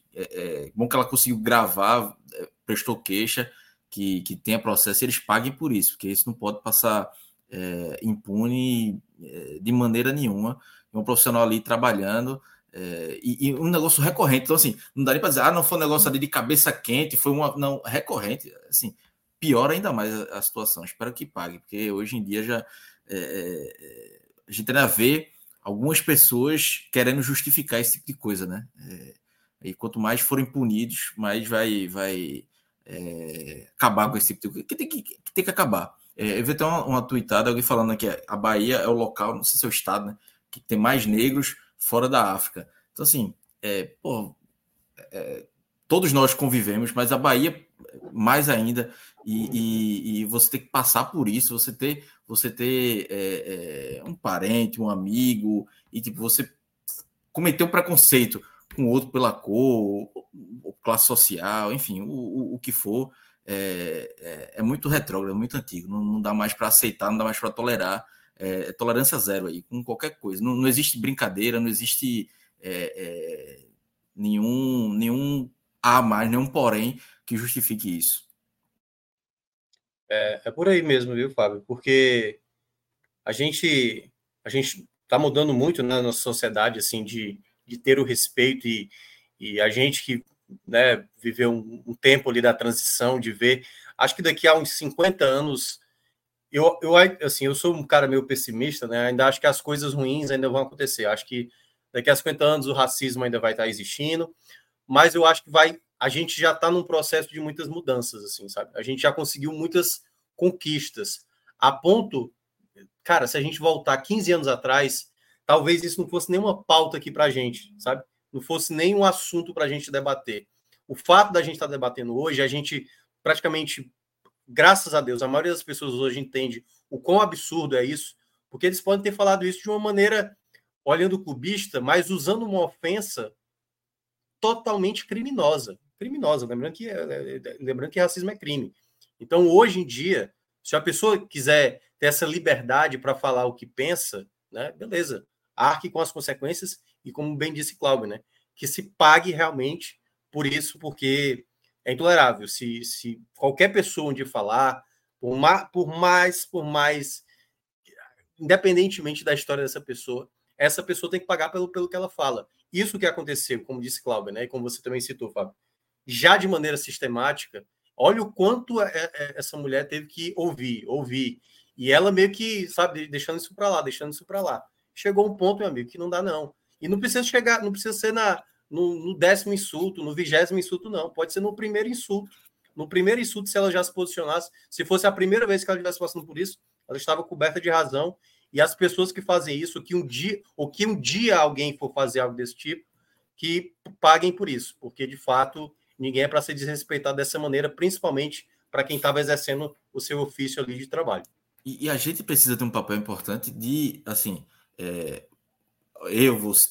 bom que ela conseguiu gravar, prestou queixa, que, que tenha processo, eles paguem por isso, porque isso não pode passar é, impune de maneira nenhuma. Um profissional ali trabalhando, é, e, e, um negócio recorrente. Então, assim, não daria para dizer, ah, não foi um negócio ali de cabeça quente, foi uma. Não, recorrente. Assim, piora ainda mais a, a situação. Espero que pague, porque hoje em dia já. É, é, a gente tem a ver algumas pessoas querendo justificar esse tipo de coisa, né? É, e quanto mais forem punidos, mais vai, vai é, acabar com esse tipo de coisa. Que tem que, que, tem que acabar. É, eu vi até uma, uma tweetada, alguém falando que a Bahia é o local, não sei se é o estado, né? Que tem mais negros fora da África. Então, assim, é, pô, é, todos nós convivemos, mas a Bahia mais ainda, e, e, e, você tem que passar por isso, você ter, você ter é, é, um parente, um amigo, e tipo, você cometeu preconceito com outro pela cor, classe social, enfim, o, o, o que for, é, é, é, muito retrógrado, é muito antigo, não, não dá mais para aceitar, não dá mais para tolerar, é, é, tolerância zero aí, com qualquer coisa. Não, não existe brincadeira, não existe é, é, nenhum, nenhum a mais, nenhum porém que justifique isso. É, é por aí mesmo, viu, Fábio? Porque a gente a gente está mudando muito né, na nossa sociedade, assim, de, de ter o respeito e, e a gente que né, viveu um, um tempo ali da transição, de ver, acho que daqui a uns 50 anos eu, eu, assim, eu sou um cara meio pessimista, né? Ainda acho que as coisas ruins ainda vão acontecer. Acho que daqui a 50 anos o racismo ainda vai estar existindo, mas eu acho que vai. A gente já está num processo de muitas mudanças, assim, sabe? A gente já conseguiu muitas conquistas. A ponto, cara, se a gente voltar 15 anos atrás, talvez isso não fosse nenhuma pauta aqui para a gente, sabe? Não fosse nenhum assunto para a gente debater. O fato da gente estar tá debatendo hoje, a gente praticamente graças a Deus, a maioria das pessoas hoje entende o quão absurdo é isso, porque eles podem ter falado isso de uma maneira olhando clubista, mas usando uma ofensa totalmente criminosa. Criminosa, lembrando que, é, é, é, lembrando que racismo é crime. Então, hoje em dia, se a pessoa quiser ter essa liberdade para falar o que pensa, né, beleza, arque com as consequências e, como bem disse Cláudio, né, que se pague realmente por isso, porque é intolerável. Se, se qualquer pessoa onde falar, por mais, por mais, por mais, independentemente da história dessa pessoa, essa pessoa tem que pagar pelo, pelo que ela fala. Isso que aconteceu, como disse Cláudia, né? E como você também citou, Fábio, já de maneira sistemática, olha o quanto é, é, essa mulher teve que ouvir, ouvir. E ela meio que, sabe, deixando isso para lá, deixando isso para lá. Chegou um ponto, meu amigo, que não dá, não. E não precisa chegar, não precisa ser na, no, no décimo insulto, no vigésimo insulto, não. Pode ser no primeiro insulto. No primeiro insulto, se ela já se posicionasse, se fosse a primeira vez que ela estivesse passando por isso, ela estava coberta de razão. E as pessoas que fazem isso, que um dia, ou que um dia alguém for fazer algo desse tipo, que paguem por isso, porque de fato ninguém é para ser desrespeitado dessa maneira, principalmente para quem estava exercendo o seu ofício ali de trabalho. E, e, a gente precisa ter um papel importante de, assim, é, eu, você,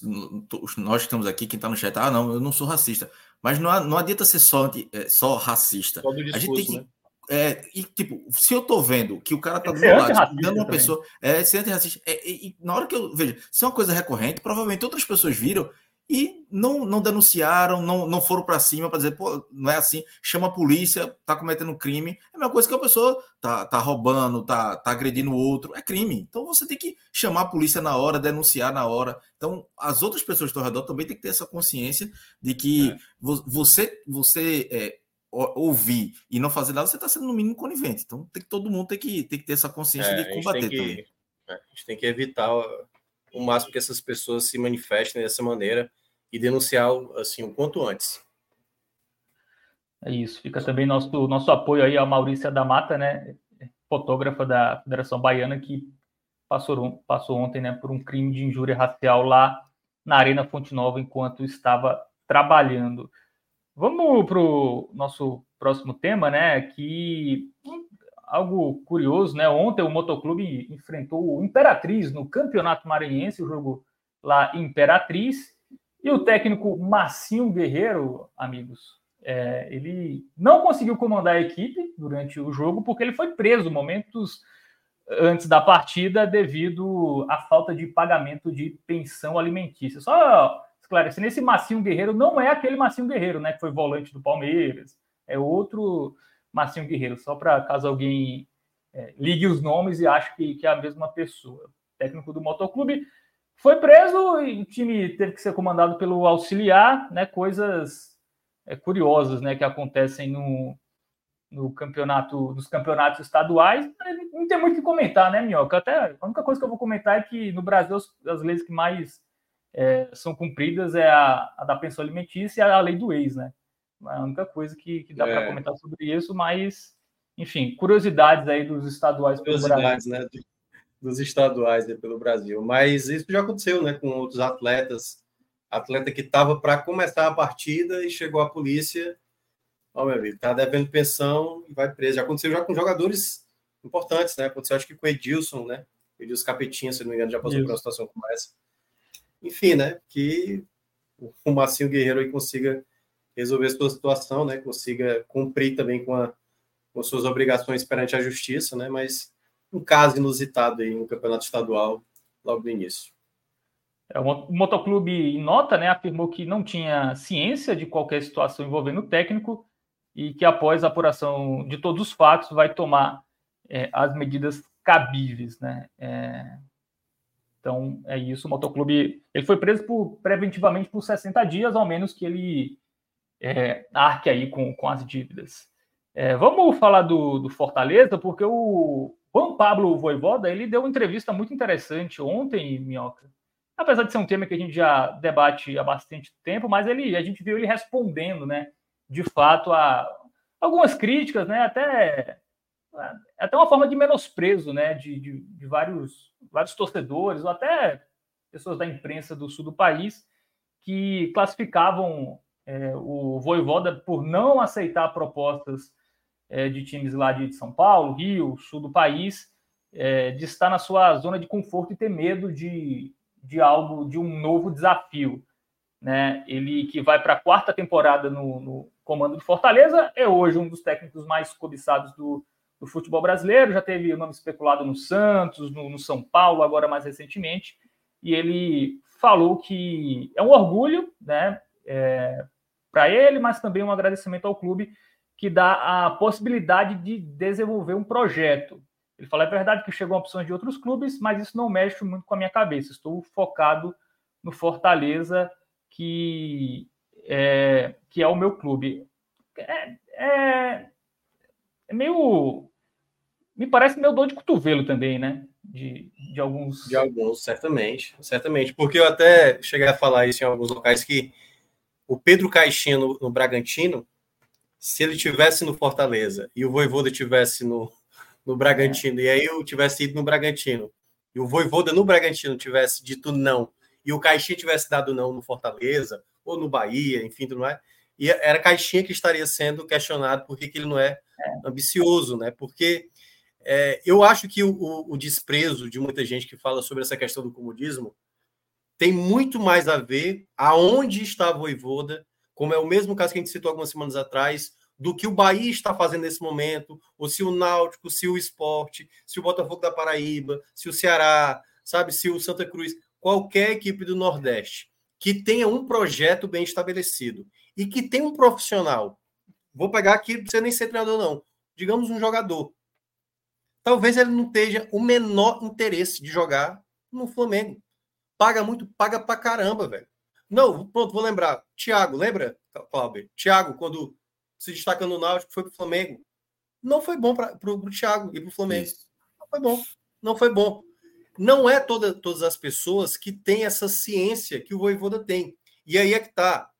nós que estamos aqui, quem está no chat, ah, não, eu não sou racista. Mas não, não adianta ser só, é, só racista. Só discurso, a gente tem que. Né? É, e, tipo, se eu tô vendo que o cara tá do meu lado, dando uma pessoa. É, ser antirracista. É, e, e, na hora que eu vejo, se é uma coisa recorrente, provavelmente outras pessoas viram e não, não denunciaram, não, não foram para cima para dizer, pô, não é assim, chama a polícia, tá cometendo crime. É a mesma coisa que a pessoa tá, tá roubando, tá, tá agredindo o outro, é crime. Então você tem que chamar a polícia na hora, denunciar na hora. Então as outras pessoas do redor também tem que ter essa consciência de que é. você, você é, ouvir e não fazer nada, você está sendo no mínimo conivente. Então tem que, todo mundo tem que, tem que ter essa consciência é, de combater que, também. É, a gente tem que evitar o máximo que essas pessoas se manifestem dessa maneira e denunciar assim o quanto antes. É isso. Fica também nosso nosso apoio aí a Maurícia da Mata, né? fotógrafa da Federação Baiana que passou, passou ontem né, por um crime de injúria racial lá na Arena Fonte Nova enquanto estava trabalhando. Vamos para o nosso próximo tema, né? Que algo curioso, né? Ontem o Motoclube enfrentou o Imperatriz no Campeonato Maranhense, o jogo lá Imperatriz, e o técnico Massinho Guerreiro, amigos, é, ele não conseguiu comandar a equipe durante o jogo porque ele foi preso momentos antes da partida devido à falta de pagamento de pensão alimentícia. Só esclarecendo, esse Massinho Guerreiro não é aquele Massinho Guerreiro, né, que foi volante do Palmeiras, é outro Massinho Guerreiro, só para caso alguém é, ligue os nomes e ache que, que é a mesma pessoa. Técnico do Motoclube foi preso e o time teve que ser comandado pelo auxiliar, né, coisas é, curiosas né, que acontecem no, no campeonato, nos campeonatos estaduais. Não tem muito o que comentar, né, Minhoca? Até a única coisa que eu vou comentar é que no Brasil as, as leis que mais é, são cumpridas é a, a, da pensão alimentícia e a lei do ex, né? É a única coisa que, que dá é. para comentar sobre isso, mas, enfim, curiosidades aí dos estaduais curiosidades, né? Dos estaduais pelo Brasil. Mas isso já aconteceu, né? Com outros atletas atleta que estava para começar a partida e chegou a polícia. Ó, oh, meu amigo, tá devendo pensão e vai preso. Já aconteceu já com jogadores importantes, né? Aconteceu acho que com o Edilson, né? Edilson Capetinha, se não me engano, já passou por uma situação como essa. Enfim, né? Que o Massinho Guerreiro aí consiga resolver a sua situação, né? Consiga cumprir também com, a, com suas obrigações perante a justiça, né? Mas um caso inusitado aí no campeonato estadual logo no início. É, o motoclube, em nota, né, afirmou que não tinha ciência de qualquer situação envolvendo o técnico e que, após a apuração de todos os fatos, vai tomar é, as medidas cabíveis. Né? É... Então, é isso. O motoclube ele foi preso por, preventivamente por 60 dias, ao menos que ele é, arque aí com, com as dívidas. É, vamos falar do, do Fortaleza, porque o Juan Pablo Voivoda ele deu uma entrevista muito interessante ontem, Minhoca, apesar de ser um tema que a gente já debate há bastante tempo, mas ele, a gente viu ele respondendo, né, de fato, a algumas críticas, né, até, até uma forma de menosprezo, né, de, de, de vários, vários torcedores, ou até pessoas da imprensa do sul do país, que classificavam é, o Voivoda por não aceitar propostas é, de times lá de São Paulo, Rio, sul do país, é, de estar na sua zona de conforto e ter medo de, de algo, de um novo desafio. Né? Ele que vai para a quarta temporada no, no, comando de Fortaleza, é hoje um dos técnicos mais cobiçados do, do futebol brasileiro, já teve o nome especulado no Santos, no, no São Paulo, agora mais recentemente, e ele falou que é um orgulho né, é, para ele, mas também um agradecimento ao clube que dá a possibilidade de desenvolver um projeto. Ele fala: é verdade que chegou opções de outros clubes, mas isso não mexe muito com a minha cabeça. Estou focado no Fortaleza, que é, que é o meu clube. É, é, é meio. Me parece meio dor de cotovelo também, né? De, de alguns. De alguns, certamente. Certamente. Porque eu até cheguei a falar isso em alguns locais que o Pedro Caixinha no, no Bragantino, se ele tivesse no Fortaleza e o Voivoda tivesse no, no Bragantino, e aí eu tivesse ido no Bragantino, e o Voivoda no Bragantino tivesse dito não, e o Caixinha tivesse dado não no Fortaleza, ou no Bahia, enfim, tudo mais, e era Caixinha que estaria sendo questionado por que ele não é, ambicioso, né? Porque é, eu acho que o, o, o, desprezo de muita gente que fala sobre essa questão do comodismo tem muito mais a ver aonde está a Voivoda, como é o mesmo caso que a gente citou algumas semanas atrás, do que o Bahia está fazendo nesse momento, ou se o Náutico, se o Esporte, se o Botafogo da Paraíba, se o Ceará, sabe, se o Santa Cruz, qualquer equipe do Nordeste que tenha um projeto bem estabelecido e que tenha um profissional. Vou pegar aqui, não nem ser treinador, não. Digamos um jogador. Talvez ele não tenha o menor interesse de jogar no Flamengo. Paga muito, paga pra caramba, velho. Não, pronto, vou lembrar. Thiago, lembra, Cláudio? Thiago, quando se destacando no Náutico, foi para o Flamengo. Não foi bom para o Thiago e para o Flamengo. Isso. Não foi bom. Não foi bom. Não é toda, todas as pessoas que têm essa ciência que o Voivoda tem. E aí é que tá.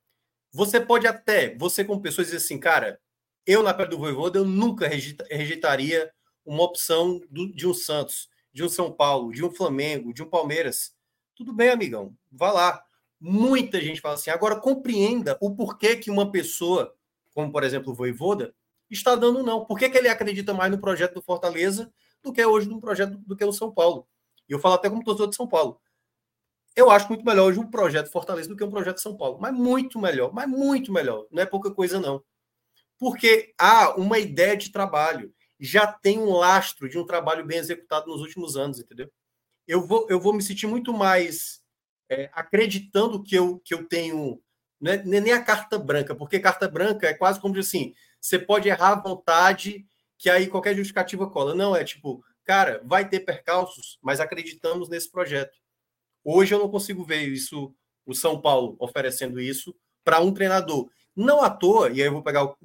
Você pode até, você com pessoas dizer assim, cara, eu na pele do Voivoda, eu nunca rejeitaria uma opção do, de um Santos, de um São Paulo, de um Flamengo, de um Palmeiras. Tudo bem, amigão, vá lá. Muita gente fala assim. Agora, compreenda o porquê que uma pessoa, como por exemplo o Voivoda, está dando não. Por que, que ele acredita mais no projeto do Fortaleza do que hoje no projeto do que o São Paulo? E eu falo até como torcedor de São Paulo. Eu acho muito melhor hoje um projeto Fortaleza do que um projeto São Paulo. Mas muito melhor, mas muito melhor. Não é pouca coisa, não. Porque há uma ideia de trabalho. Já tem um lastro de um trabalho bem executado nos últimos anos, entendeu? Eu vou, eu vou me sentir muito mais é, acreditando que eu, que eu tenho. Não é nem a carta branca, porque carta branca é quase como assim: você pode errar à vontade, que aí qualquer justificativa cola. Não, é tipo, cara, vai ter percalços, mas acreditamos nesse projeto. Hoje eu não consigo ver isso, o São Paulo oferecendo isso para um treinador. Não à toa, e aí eu vou pegar o,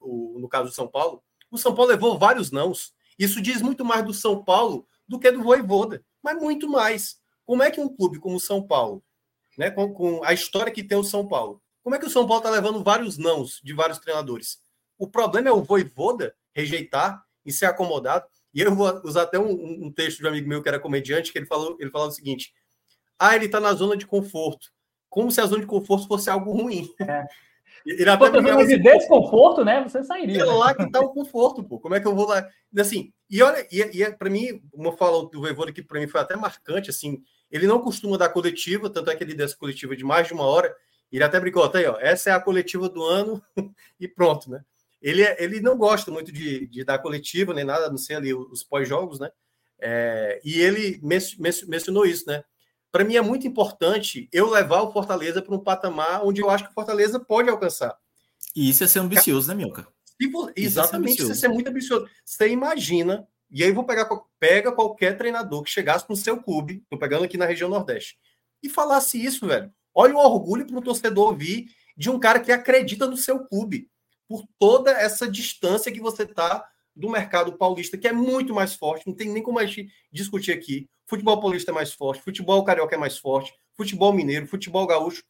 o, no caso do São Paulo, o São Paulo levou vários nãos. Isso diz muito mais do São Paulo do que do Voivoda, mas muito mais. Como é que um clube como o São Paulo, né, com, com a história que tem o São Paulo, como é que o São Paulo está levando vários nãos de vários treinadores? O problema é o Voivoda rejeitar e ser acomodado. E eu vou usar até um, um texto de um amigo meu que era comediante, que ele falou, ele falou o seguinte: ah, ele está na zona de conforto. Como se a zona de conforto fosse algo ruim. É. Ele até Pô, de assim, desconforto, né? Você sairia. É né? lá que está o conforto, pô. Como é que eu vou lá? Assim, e olha, e, e é, para mim, uma fala do Voivoda que para mim foi até marcante, assim, ele não costuma dar coletiva, tanto é que ele deu essa coletiva de mais de uma hora. Ele até brincou, até aí, ó, essa é a coletiva do ano e pronto, né? Ele, é, ele não gosta muito de, de dar coletiva, nem nada, não sei ali os pós-jogos, né? É, e ele mencionou isso, né? para mim é muito importante eu levar o Fortaleza para um patamar onde eu acho que o Fortaleza pode alcançar. E isso é ser ambicioso, né, Milka? Exatamente, isso é, muito ambicioso. Você imagina, e aí eu vou pegar pega qualquer treinador que chegasse no seu clube, tô pegando aqui na região Nordeste, e falasse isso, velho. Olha o orgulho para o torcedor ouvir de um cara que acredita no seu clube, por toda essa distância que você tá do mercado paulista, que é muito mais forte, não tem nem como a gente discutir aqui. Futebol paulista é mais forte, futebol carioca é mais forte, futebol mineiro, futebol gaúcho,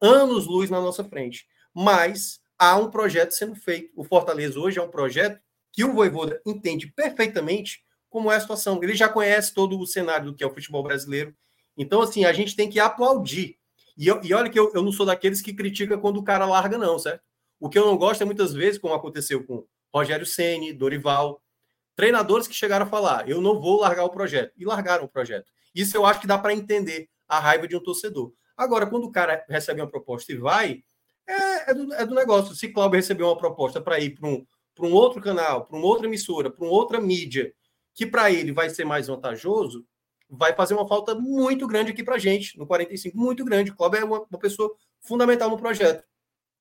anos luz na nossa frente. Mas há um projeto sendo feito. O Fortaleza hoje é um projeto que o Voivoda entende perfeitamente como é a situação. Ele já conhece todo o cenário do que é o futebol brasileiro. Então, assim, a gente tem que aplaudir. E, eu, e olha que eu, eu não sou daqueles que critica quando o cara larga, não, certo? O que eu não gosto é muitas vezes, como aconteceu com Rogério Ceni, Dorival, treinadores que chegaram a falar: eu não vou largar o projeto e largaram o projeto. Isso eu acho que dá para entender a raiva de um torcedor. Agora, quando o cara recebe uma proposta e vai, é, é, do, é do, negócio. Se Cláudio recebeu uma proposta para ir para um, um outro canal, para uma outra emissora, para uma outra mídia, que para ele vai ser mais vantajoso, vai fazer uma falta muito grande aqui para gente, no 45, muito grande. Cláudio é uma, uma pessoa fundamental no projeto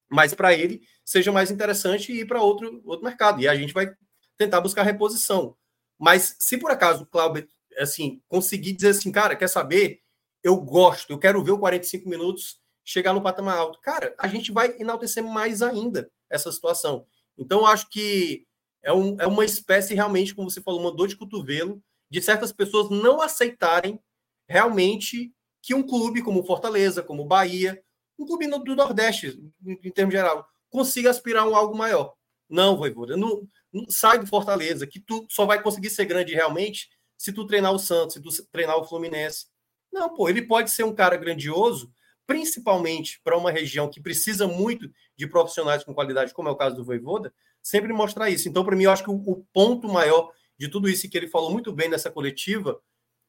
mas para ele seja mais interessante ir para outro, outro mercado. E a gente vai tentar buscar reposição. Mas se por acaso o Cláudio assim, conseguir dizer assim, cara, quer saber? Eu gosto, eu quero ver o 45 minutos chegar no patamar alto. Cara, a gente vai enaltecer mais ainda essa situação. Então, eu acho que é, um, é uma espécie realmente, como você falou, uma dor de cotovelo de certas pessoas não aceitarem realmente que um clube como Fortaleza, como Bahia, um clube do Nordeste, em termos geral, consiga aspirar a um algo maior. Não, Voivoda, não, não, sai do Fortaleza, que tu só vai conseguir ser grande realmente se tu treinar o Santos, se tu treinar o Fluminense. Não, pô, ele pode ser um cara grandioso, principalmente para uma região que precisa muito de profissionais com qualidade, como é o caso do Voivoda, sempre mostrar isso. Então, para mim, eu acho que o, ponto maior de tudo isso, que ele falou muito bem nessa coletiva,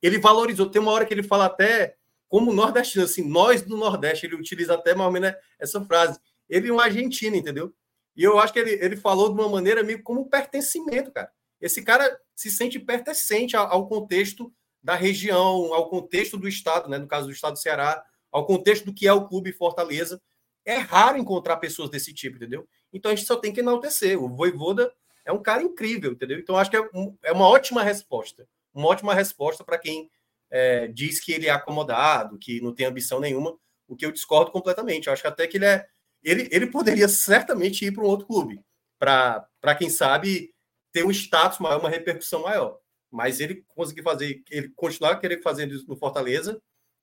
ele valorizou. Tem uma hora que ele fala até como nordestino, assim, nós do Nordeste, ele utiliza até mais ou menos essa frase. Ele é um argentino, entendeu? E eu acho que ele, ele falou de uma maneira meio como pertencimento, cara. Esse cara se sente pertencente ao, ao contexto da região, ao contexto do estado, né? No caso do estado do Ceará, ao contexto do que é o clube Fortaleza. É raro encontrar pessoas desse tipo, entendeu? Então a gente só tem que enaltecer. O Voivoda é um cara incrível, entendeu? Então acho que é, um, é uma ótima resposta. Uma ótima resposta para quem é, diz que ele é acomodado, que não tem ambição nenhuma, o que eu discordo completamente. Eu acho que até que ele é. Ele, ele poderia certamente ir para um outro clube, para, quem sabe, ter um status maior, uma repercussão maior. Mas ele conseguir fazer, ele continuar querer fazer no Fortaleza,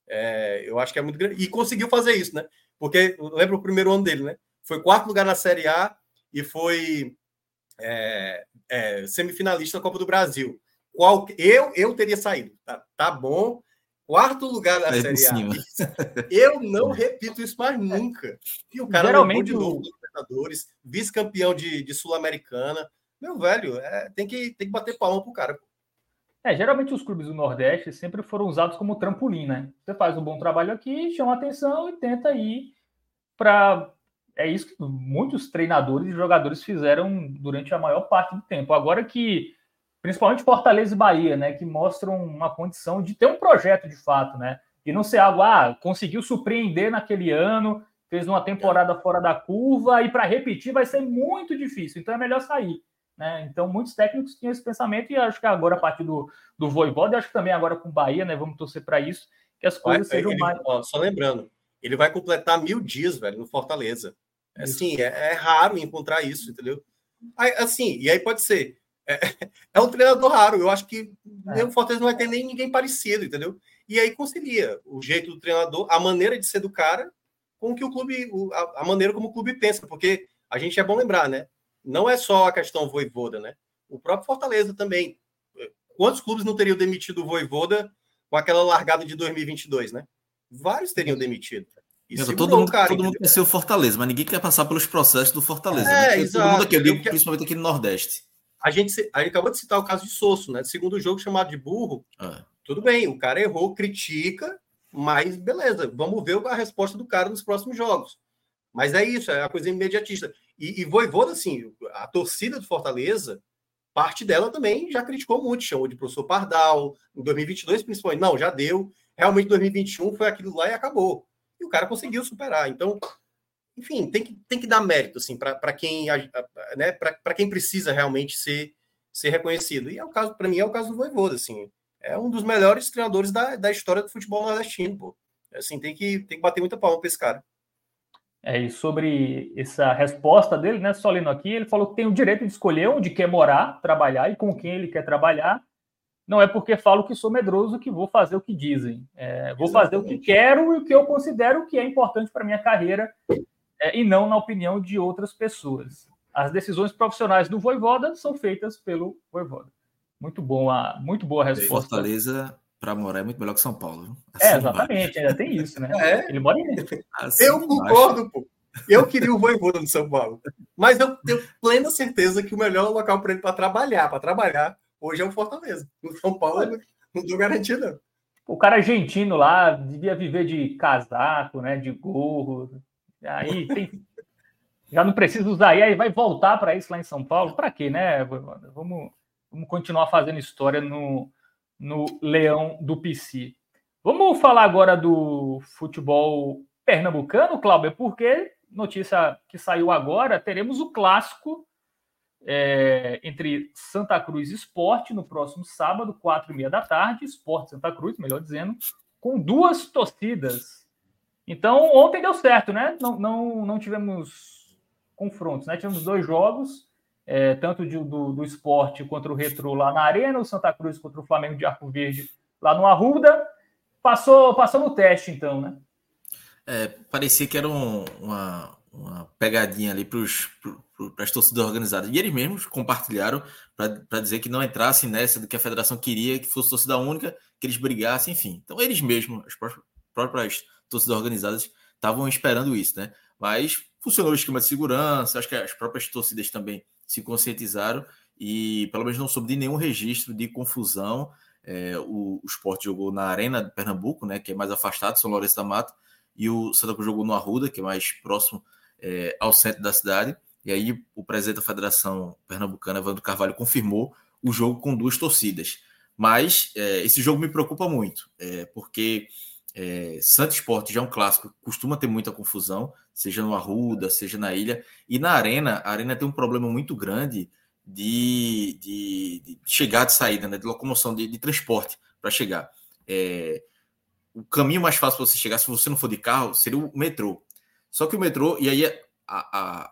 é, eu acho que é muito grande. E conseguiu fazer isso, né? Porque lembra o primeiro ano dele, né? Foi quarto lugar na Série A e foi é, é, semifinalista da Copa do Brasil. Qual, eu, eu teria saído. Tá, tá bom. Quarto lugar da é Série A. Eu não repito isso mais nunca. E o cara Geralmente, de novo Libertadores, vice-campeão de, de Sul-Americana. Meu velho, é, tem, que, tem que bater palma pro cara. É, geralmente os clubes do Nordeste sempre foram usados como trampolim, né? Você faz um bom trabalho aqui, chama atenção e tenta ir para. É isso que muitos treinadores e jogadores fizeram durante a maior parte do tempo. Agora que, principalmente Fortaleza e Bahia, né, que mostram uma condição de ter um projeto de fato, né? E não ser algo, ah, conseguiu surpreender naquele ano, fez uma temporada fora da curva e para repetir vai ser muito difícil. Então é melhor sair. Né? Então, muitos técnicos tinham esse pensamento, e acho que agora, a partir do, do Voivoda, acho que também agora com o Bahia, né? Vamos torcer para isso, que as coisas vai, sejam ele, mais. Ó, só lembrando, ele vai completar mil dias, velho, no Fortaleza. Assim, é, é raro encontrar isso, entendeu? Aí, assim, e aí pode ser. É, é um treinador raro. Eu acho que é. o Fortaleza não vai ter nem ninguém parecido, entendeu? E aí concilia o jeito do treinador, a maneira de ser do cara, com o que o clube, a, a maneira como o clube pensa, porque a gente é bom lembrar, né? Não é só a questão Voivoda, né? O próprio Fortaleza também. Quantos clubes não teriam demitido o Voivoda com aquela largada de 2022, né? Vários teriam demitido. todo mundo, cara, todo mundo quer ser o Fortaleza, mas ninguém quer passar pelos processos do Fortaleza. É, né? exato. Todo mundo aqui, eu digo, principalmente aqui no Nordeste. A gente, a gente acabou de citar o caso de Sosso, né? Segundo jogo chamado de burro. É. Tudo bem, o cara errou, critica, mas beleza, vamos ver a resposta do cara nos próximos jogos. Mas é isso, é a coisa imediatista. E, e Voivoda, assim, a torcida do Fortaleza, parte dela também já criticou muito, chamou de professor Pardal, em 2022 principalmente, não, já deu, realmente 2021 foi aquilo lá e acabou. E o cara conseguiu superar. Então, enfim, tem que, tem que dar mérito, assim, para quem, né, quem precisa realmente ser, ser reconhecido. E é o caso, para mim, é o caso do Voivoda, assim, é um dos melhores treinadores da, da história do futebol nordestino, pô. Assim, tem que, tem que bater muita palma para esse cara. É, e sobre essa resposta dele, né, Solino aqui, ele falou que tem o direito de escolher onde quer morar, trabalhar e com quem ele quer trabalhar. Não é porque falo que sou medroso que vou fazer o que dizem. É, vou Exatamente. fazer o que quero e o que eu considero que é importante para minha carreira é, e não na opinião de outras pessoas. As decisões profissionais do Voivoda são feitas pelo Voivoda. Muito bom, a, muito boa resposta. Fortaleza para morar é muito melhor que São Paulo. Assim é, exatamente, ainda tem isso, né? É. Ele mora em assim Eu concordo, pô. Eu queria o Voivoda no São Paulo. Mas eu tenho plena certeza que o melhor local para ele para trabalhar, para trabalhar, hoje é o Fortaleza. No São Paulo, não dou garantia, não. O cara argentino lá devia viver de casaco, né? De gorro. Aí tem. Já não precisa usar aí, vai voltar para isso lá em São Paulo. Para quê, né? Vamos, vamos continuar fazendo história no, no Leão do PC. Vamos falar agora do futebol pernambucano, Cláudio, porque notícia que saiu agora, teremos o clássico é, entre Santa Cruz e Esporte no próximo sábado, quatro e meia da tarde, Esporte Santa Cruz, melhor dizendo, com duas torcidas. Então, ontem deu certo, né? Não, não, não tivemos confrontos, né? Tivemos dois jogos, é, tanto de, do, do esporte contra o Retro lá na Arena, o Santa Cruz contra o Flamengo de Arco Verde lá no Arruda. Passou, passou no teste, então, né? É, parecia que era um, uma, uma pegadinha ali para as torcidas organizadas. E eles mesmos compartilharam para dizer que não entrassem nessa do que a federação queria, que fosse torcida única, que eles brigassem, enfim. Então, eles mesmos, as próprias, próprias torcidas organizadas, estavam esperando isso, né? Mas funcionou o esquema de segurança, acho que as próprias torcidas também se conscientizaram e pelo menos não soube de nenhum registro de confusão. É, o, o esporte jogou na Arena de Pernambuco, né, que é mais afastado, São Lourenço da Mata, e o Santa Cruz jogou no Arruda, que é mais próximo é, ao centro da cidade. E aí o presidente da Federação Pernambucana, Evandro Carvalho, confirmou o jogo com duas torcidas. Mas é, esse jogo me preocupa muito, é, porque é, Santo Esporte já é um clássico, costuma ter muita confusão, seja no Arruda, seja na ilha. E na Arena, a Arena tem um problema muito grande de, de, de chegada e saída, né, de locomoção, de, de transporte para chegar. É, o caminho mais fácil para você chegar, se você não for de carro, seria o metrô. Só que o metrô, e aí há,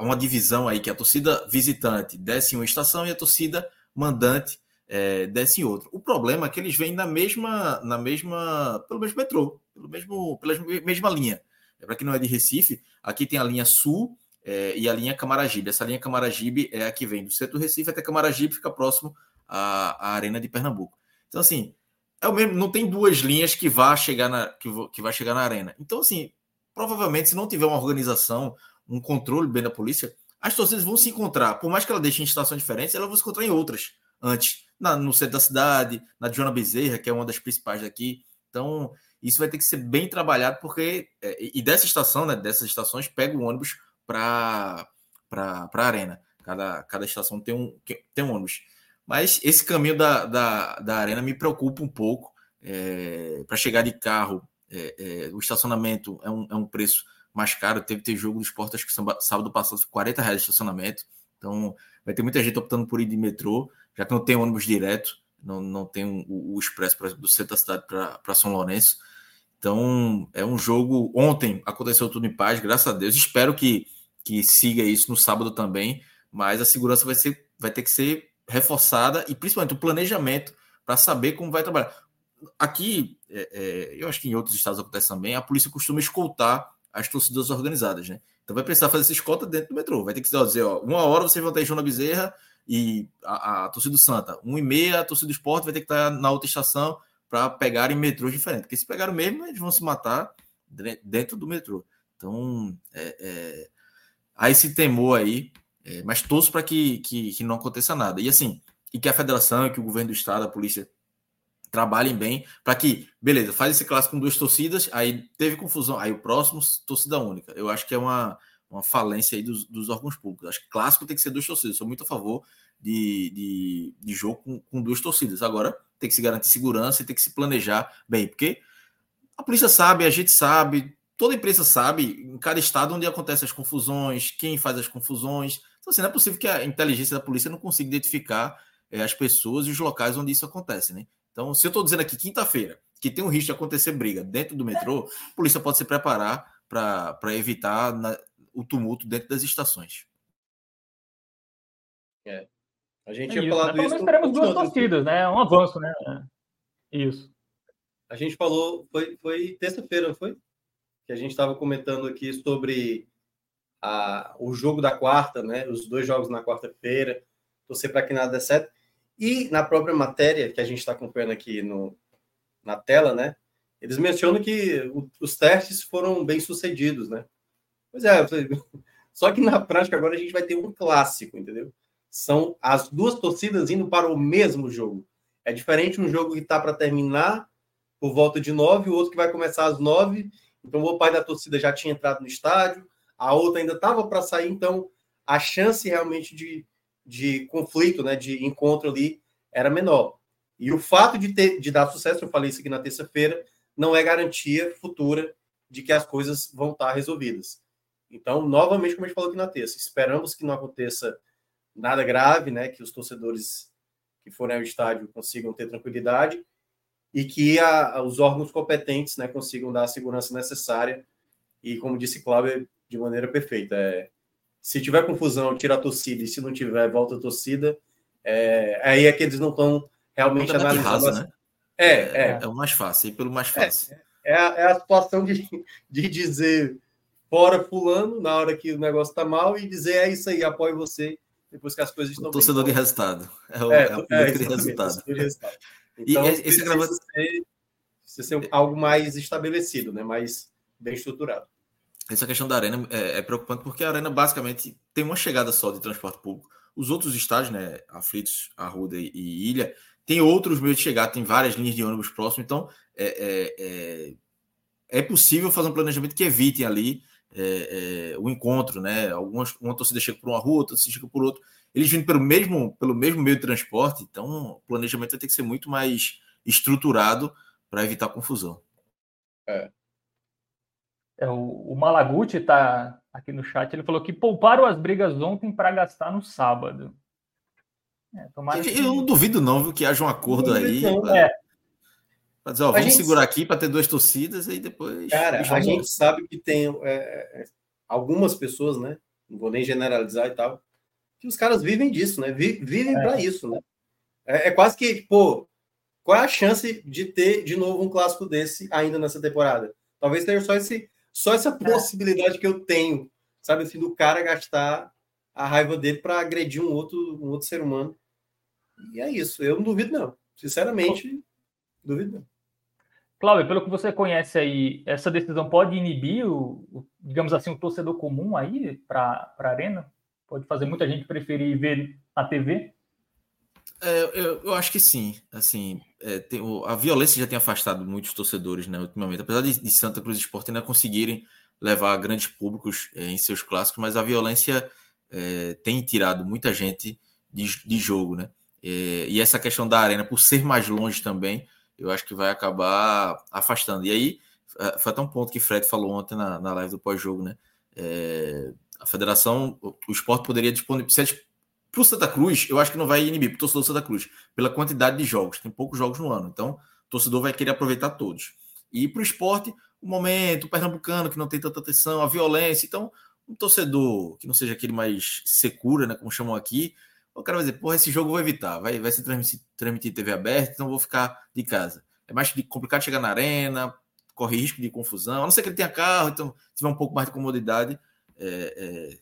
uma divisão aí que a torcida visitante desce em uma estação e a torcida mandante é, desce em outro. O problema é que eles vêm na mesma, na mesma, pelo mesmo metrô, pelo mesmo, pela mesma linha. É, Para quem não é de Recife, aqui tem a linha sul, é, e a linha Camaragibe. Essa linha Camaragibe é a que vem do centro do Recife até Camaragibe, fica próximo à, à Arena de Pernambuco. Então, assim, é o mesmo, não tem duas linhas que vá chegar na, que, que vai chegar na arena. Então, assim, provavelmente, se não tiver uma organização, um controle bem da polícia, as torcidas vão se encontrar. Por mais que ela deixe em estações diferentes, elas vão se encontrar em outras antes. Na, no centro da cidade, na Joana Bezerra, que é uma das principais daqui. Então, isso vai ter que ser bem trabalhado, porque. É, e dessa estação, né, dessas estações, pega o ônibus para a arena. Cada, cada estação tem um, tem um ônibus. Mas esse caminho da, da, da arena me preocupa um pouco. É, para chegar de carro, é, é, o estacionamento é um, é um preço mais caro. Teve ter jogo dos portas que sábado passado 40 reais de estacionamento. Então vai ter muita gente optando por ir de metrô, já que não tem ônibus direto, não, não tem um, o, expresso do centro da cidade para São Lourenço. Então é um jogo. Ontem aconteceu tudo em paz, graças a Deus. Espero que, que siga isso no sábado também, mas a segurança vai, ser, vai ter que ser reforçada e principalmente o planejamento para saber como vai trabalhar. Aqui, é, é, eu acho que em outros estados acontece também, a polícia costuma escoltar as torcidas organizadas, né? Então vai precisar fazer essa escolta dentro do metrô. Vai ter que dizer, ó, uma hora vocês vão ter João Bezerra e a, a, torcida do Santa. Uma e meia, a torcida do esporte vai ter que estar na outra estação para pegarem metrôs diferentes. Porque se pegaram mesmo, eles vão se matar dentro do metrô. Então, é, é, há esse temor aí é, mas torço para que, que, que, não aconteça nada. E assim, e que a federação, que o governo do estado, a polícia trabalhem bem para que, beleza, faz esse clássico com duas torcidas, aí teve confusão, aí o próximo, torcida única. Eu acho que é uma, uma falência aí dos, dos órgãos públicos. Acho que clássico tem que ser duas torcidas. sou muito a favor de, de, de jogo com, com duas torcidas. Agora, tem que se garantir segurança e tem que se planejar bem, porque a polícia sabe, a gente sabe, toda empresa sabe, em cada estado onde acontecem as confusões, quem faz as confusões. Então, assim, não é possível que a inteligência da polícia não consiga identificar é, as pessoas e os locais onde isso acontece, né? Então, se eu estou dizendo aqui quinta-feira que tem um risco de acontecer briga dentro do metrô, a polícia pode se preparar para evitar na, o tumulto dentro das estações. É. A gente é tinha falado né? isso. teremos duas torcidas, né? Um avanço, né? Isso. A gente falou, foi, foi terça-feira, não foi? que a gente estava comentando aqui sobre a, o jogo da quarta, né? Os dois jogos na quarta-feira, torcer para que nada dê certo. E na própria matéria que a gente está acompanhando aqui no, na tela, né? Eles mencionam que o, os testes foram bem sucedidos, né? Pois é, só que na prática agora a gente vai ter um clássico, entendeu? São as duas torcidas indo para o mesmo jogo. É diferente um jogo que está para terminar por volta de nove, o outro que vai começar às nove então, o pai da torcida já tinha entrado no estádio, a outra ainda estava para sair, então a chance realmente de, de conflito, né, de encontro ali, era menor. E o fato de, ter, de dar sucesso, eu falei isso aqui na terça-feira, não é garantia futura de que as coisas vão estar resolvidas. Então, novamente, como a gente falou aqui na terça, esperamos que não aconteça nada grave, né, que os torcedores que forem ao estádio consigam ter tranquilidade e que a, os órgãos competentes né, consigam dar a segurança necessária e, como disse Cláudio, de maneira perfeita. É, se tiver confusão, tira a torcida, e se não tiver, volta a torcida. É, aí é que eles não estão realmente analisando. Rasa, né? é, é, é, o mais fácil, pelo mais é, fácil. É, a, é a situação de, de dizer fora fulano na hora que o negócio está mal e dizer é isso aí, apoio você depois que as coisas estão o torcedor bem. de resultado. É o, é, é, é de resultado. Então, e esse precisa, ser, precisa ser algo mais estabelecido, né? mais bem estruturado. Essa questão da arena é, é, preocupante porque a arena basicamente tem uma chegada só de transporte público. Os outros estádios, né, Aflitos, Arruda e, e Ilha, tem outros meios de chegar, tem várias linhas de ônibus próximos, então é, é, é, é possível fazer um planejamento que evite ali é, é, o encontro, né? Algumas, uma torcida chega por uma rua, outra torcida chega por outro eles vindo pelo mesmo, pelo mesmo meio de transporte, então o planejamento vai ter que ser muito mais estruturado para evitar confusão. É. é o, o Malaguti está aqui no chat, ele falou que pouparam as brigas ontem para gastar no sábado. É, que... Eu não duvido não viu, que haja um acordo aí. É. Pra dizer, ó, vamos gente... segurar aqui para ter duas torcidas e depois. Cara, a gente sabe que tem é, é, algumas pessoas, né? Não vou nem generalizar e tal, que os caras vivem disso, né? Vivem é. para isso, né? É, é, quase que, pô, qual é a chance de ter de novo um clássico desse ainda nessa temporada? Talvez tenha só, esse, só essa é. possibilidade que eu tenho, sabe assim, do cara gastar a raiva dele para agredir um outro, um outro ser humano. E é isso. Eu não duvido, não. Sinceramente, duvido não. Cláudio, pelo que você conhece aí, essa decisão pode inibir o, o digamos assim, o torcedor comum aí para a arena? Pode fazer muita gente preferir ver na TV? É, eu, eu, acho que sim. Assim, é, tem, a violência já tem afastado muitos torcedores, né, ultimamente. Apesar de, de Santa Cruz Esporte ainda conseguirem levar grandes públicos é, em seus clássicos, mas a violência é, tem tirado muita gente de, de jogo, né? É, e essa questão da arena, por ser mais longe também, eu acho que vai acabar afastando. E aí, é, foi até um ponto que Fred falou ontem na, na live do pós-jogo, né? É, a federação, o esporte poderia disponibilizar. Para o Santa Cruz, eu acho que não vai inibir para o torcedor do Santa Cruz, pela quantidade de jogos. Tem poucos jogos no ano, então o torcedor vai querer aproveitar todos. E para o esporte, o momento, o pernambucano que não tem tanta atenção, a violência. Então, um torcedor que não seja aquele mais secura, né, como chamam aqui, o cara vai dizer, porra, esse jogo eu vou evitar, vai, vai ser transmitir TV aberta, então vou ficar de casa. É mais complicado chegar na arena, corre risco de confusão, a não ser que ele tenha carro, então se tiver um pouco mais de comodidade, é, é,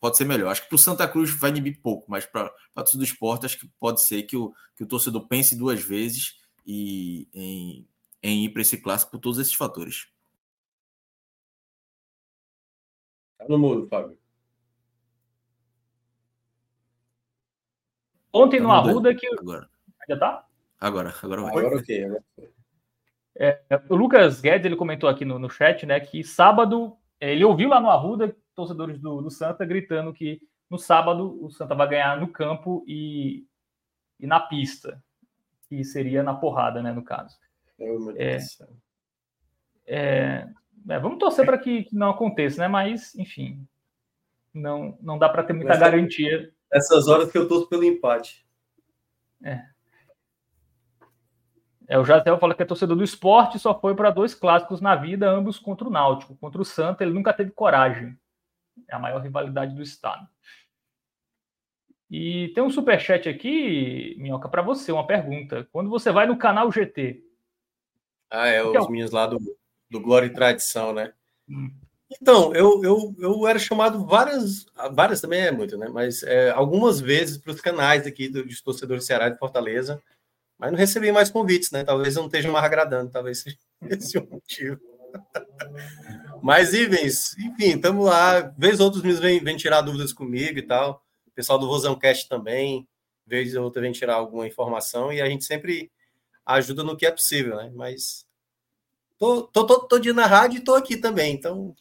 pode ser melhor. Acho que para o Santa Cruz vai inibir pouco, mas para todos do esporte, acho que pode ser que o, que o torcedor pense duas vezes e em, em ir para esse clássico por todos esses fatores. Tá no mudo, Fábio. Ontem tá no Arruda que. Agora. Já tá? Agora, agora vai. Agora ok, agora é, o Lucas Guedes ele comentou aqui no, no chat, né, que sábado é, ele ouviu lá no Arruda torcedores do, do, Santa gritando que no sábado o Santa vai ganhar no campo e, e na pista, que seria na porrada, né, no caso. É, é, é, vamos torcer para que, que, não aconteça, né? Mas, enfim, não, não dá para ter muita Mas, garantia. Essas horas que eu torço pelo empate. É. É, o Jazel fala que é torcedor do esporte só foi para dois clássicos na vida, ambos contra o Náutico. Contra o Santa, ele nunca teve coragem. É a maior rivalidade do estado. E tem um superchat aqui, Minhoca, para você, uma pergunta. Quando você vai no canal GT. Ah, é, os é meninos lá do, do Glória e Tradição, né? Hum. Então, eu, eu, eu era chamado várias, várias também é muito, né? Mas é, algumas vezes para os canais aqui do, dos torcedores Ceará de Fortaleza, mas não recebi mais convites, né? Talvez eu não esteja mais agradando, talvez seja esse o motivo. mas, Ivens, enfim, estamos lá. Vez outros me vêm, vêm tirar dúvidas comigo e tal. O pessoal do Rosão Cast também, vez ou outra vem tirar alguma informação e a gente sempre ajuda no que é possível, né? Mas tô, tô, tô, tô dia na rádio e tô aqui também, então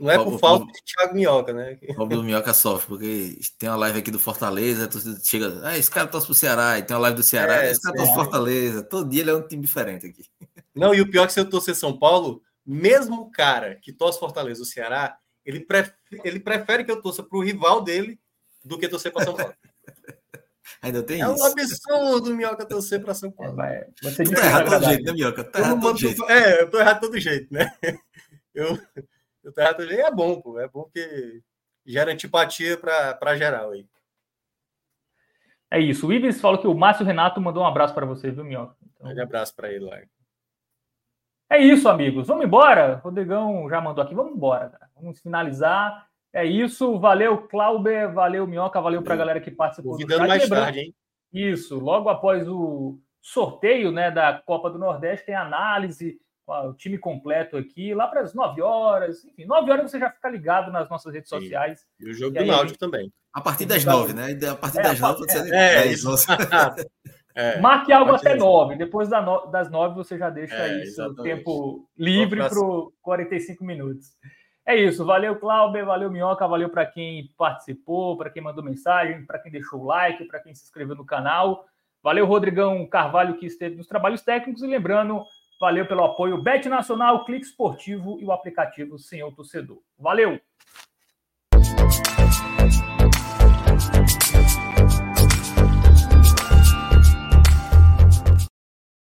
não é por falta de Thiago Minhoca, né? O do Minhoca sofre, porque tem uma live aqui do Fortaleza, chega, ah, esse cara torce pro Ceará, e tem uma live do Ceará, é, esse cara torce pro Fortaleza, todo dia ele é um time diferente aqui. Não, e o pior é que se eu torcer São Paulo, mesmo o cara que torce Fortaleza, o Ceará, ele prefere, ele prefere que eu torça pro rival dele do que torcer para São Paulo. Ainda tem é isso. É um absurdo o Minhoca torcer para São Paulo. É, você tá errado todo jeito, né, Minhoca? Tá errado todo jeito. É, eu tô errado todo jeito, né? Eu, todo jeito. É bom, pô. É bom que gera antipatia para geral aí. É isso. O Ives falou que o Márcio Renato mandou um abraço para você, viu, Minhoca? Então... Um abraço para ele lá. É isso, amigos. Vamos embora? O Rodrigão já mandou aqui. Vamos embora, cara. Vamos finalizar. É isso. Valeu, Clauber. Valeu, Minhoca. Valeu para a galera que participou. Convidando mais Lembrando, tarde, hein? Isso. Logo após o sorteio né, da Copa do Nordeste, tem análise, o time completo aqui, lá para as 9 horas. Enfim, 9 horas você já fica ligado nas nossas redes Sim. sociais. E o jogo e do Náutico também. A partir das 9, né? A partir das 9 pode ser. É, 10, isso. É, Marque algo até 9. Depois das 9 você já deixa é, isso, o tempo livre para 45 minutos. É isso. Valeu, Clauber. Valeu, Minhoca. Valeu para quem participou, para quem mandou mensagem, para quem deixou o like, para quem se inscreveu no canal. Valeu, Rodrigão Carvalho, que esteve nos trabalhos técnicos. E lembrando, valeu pelo apoio Bet Nacional, Clique Esportivo e o aplicativo Senhor Torcedor. Valeu!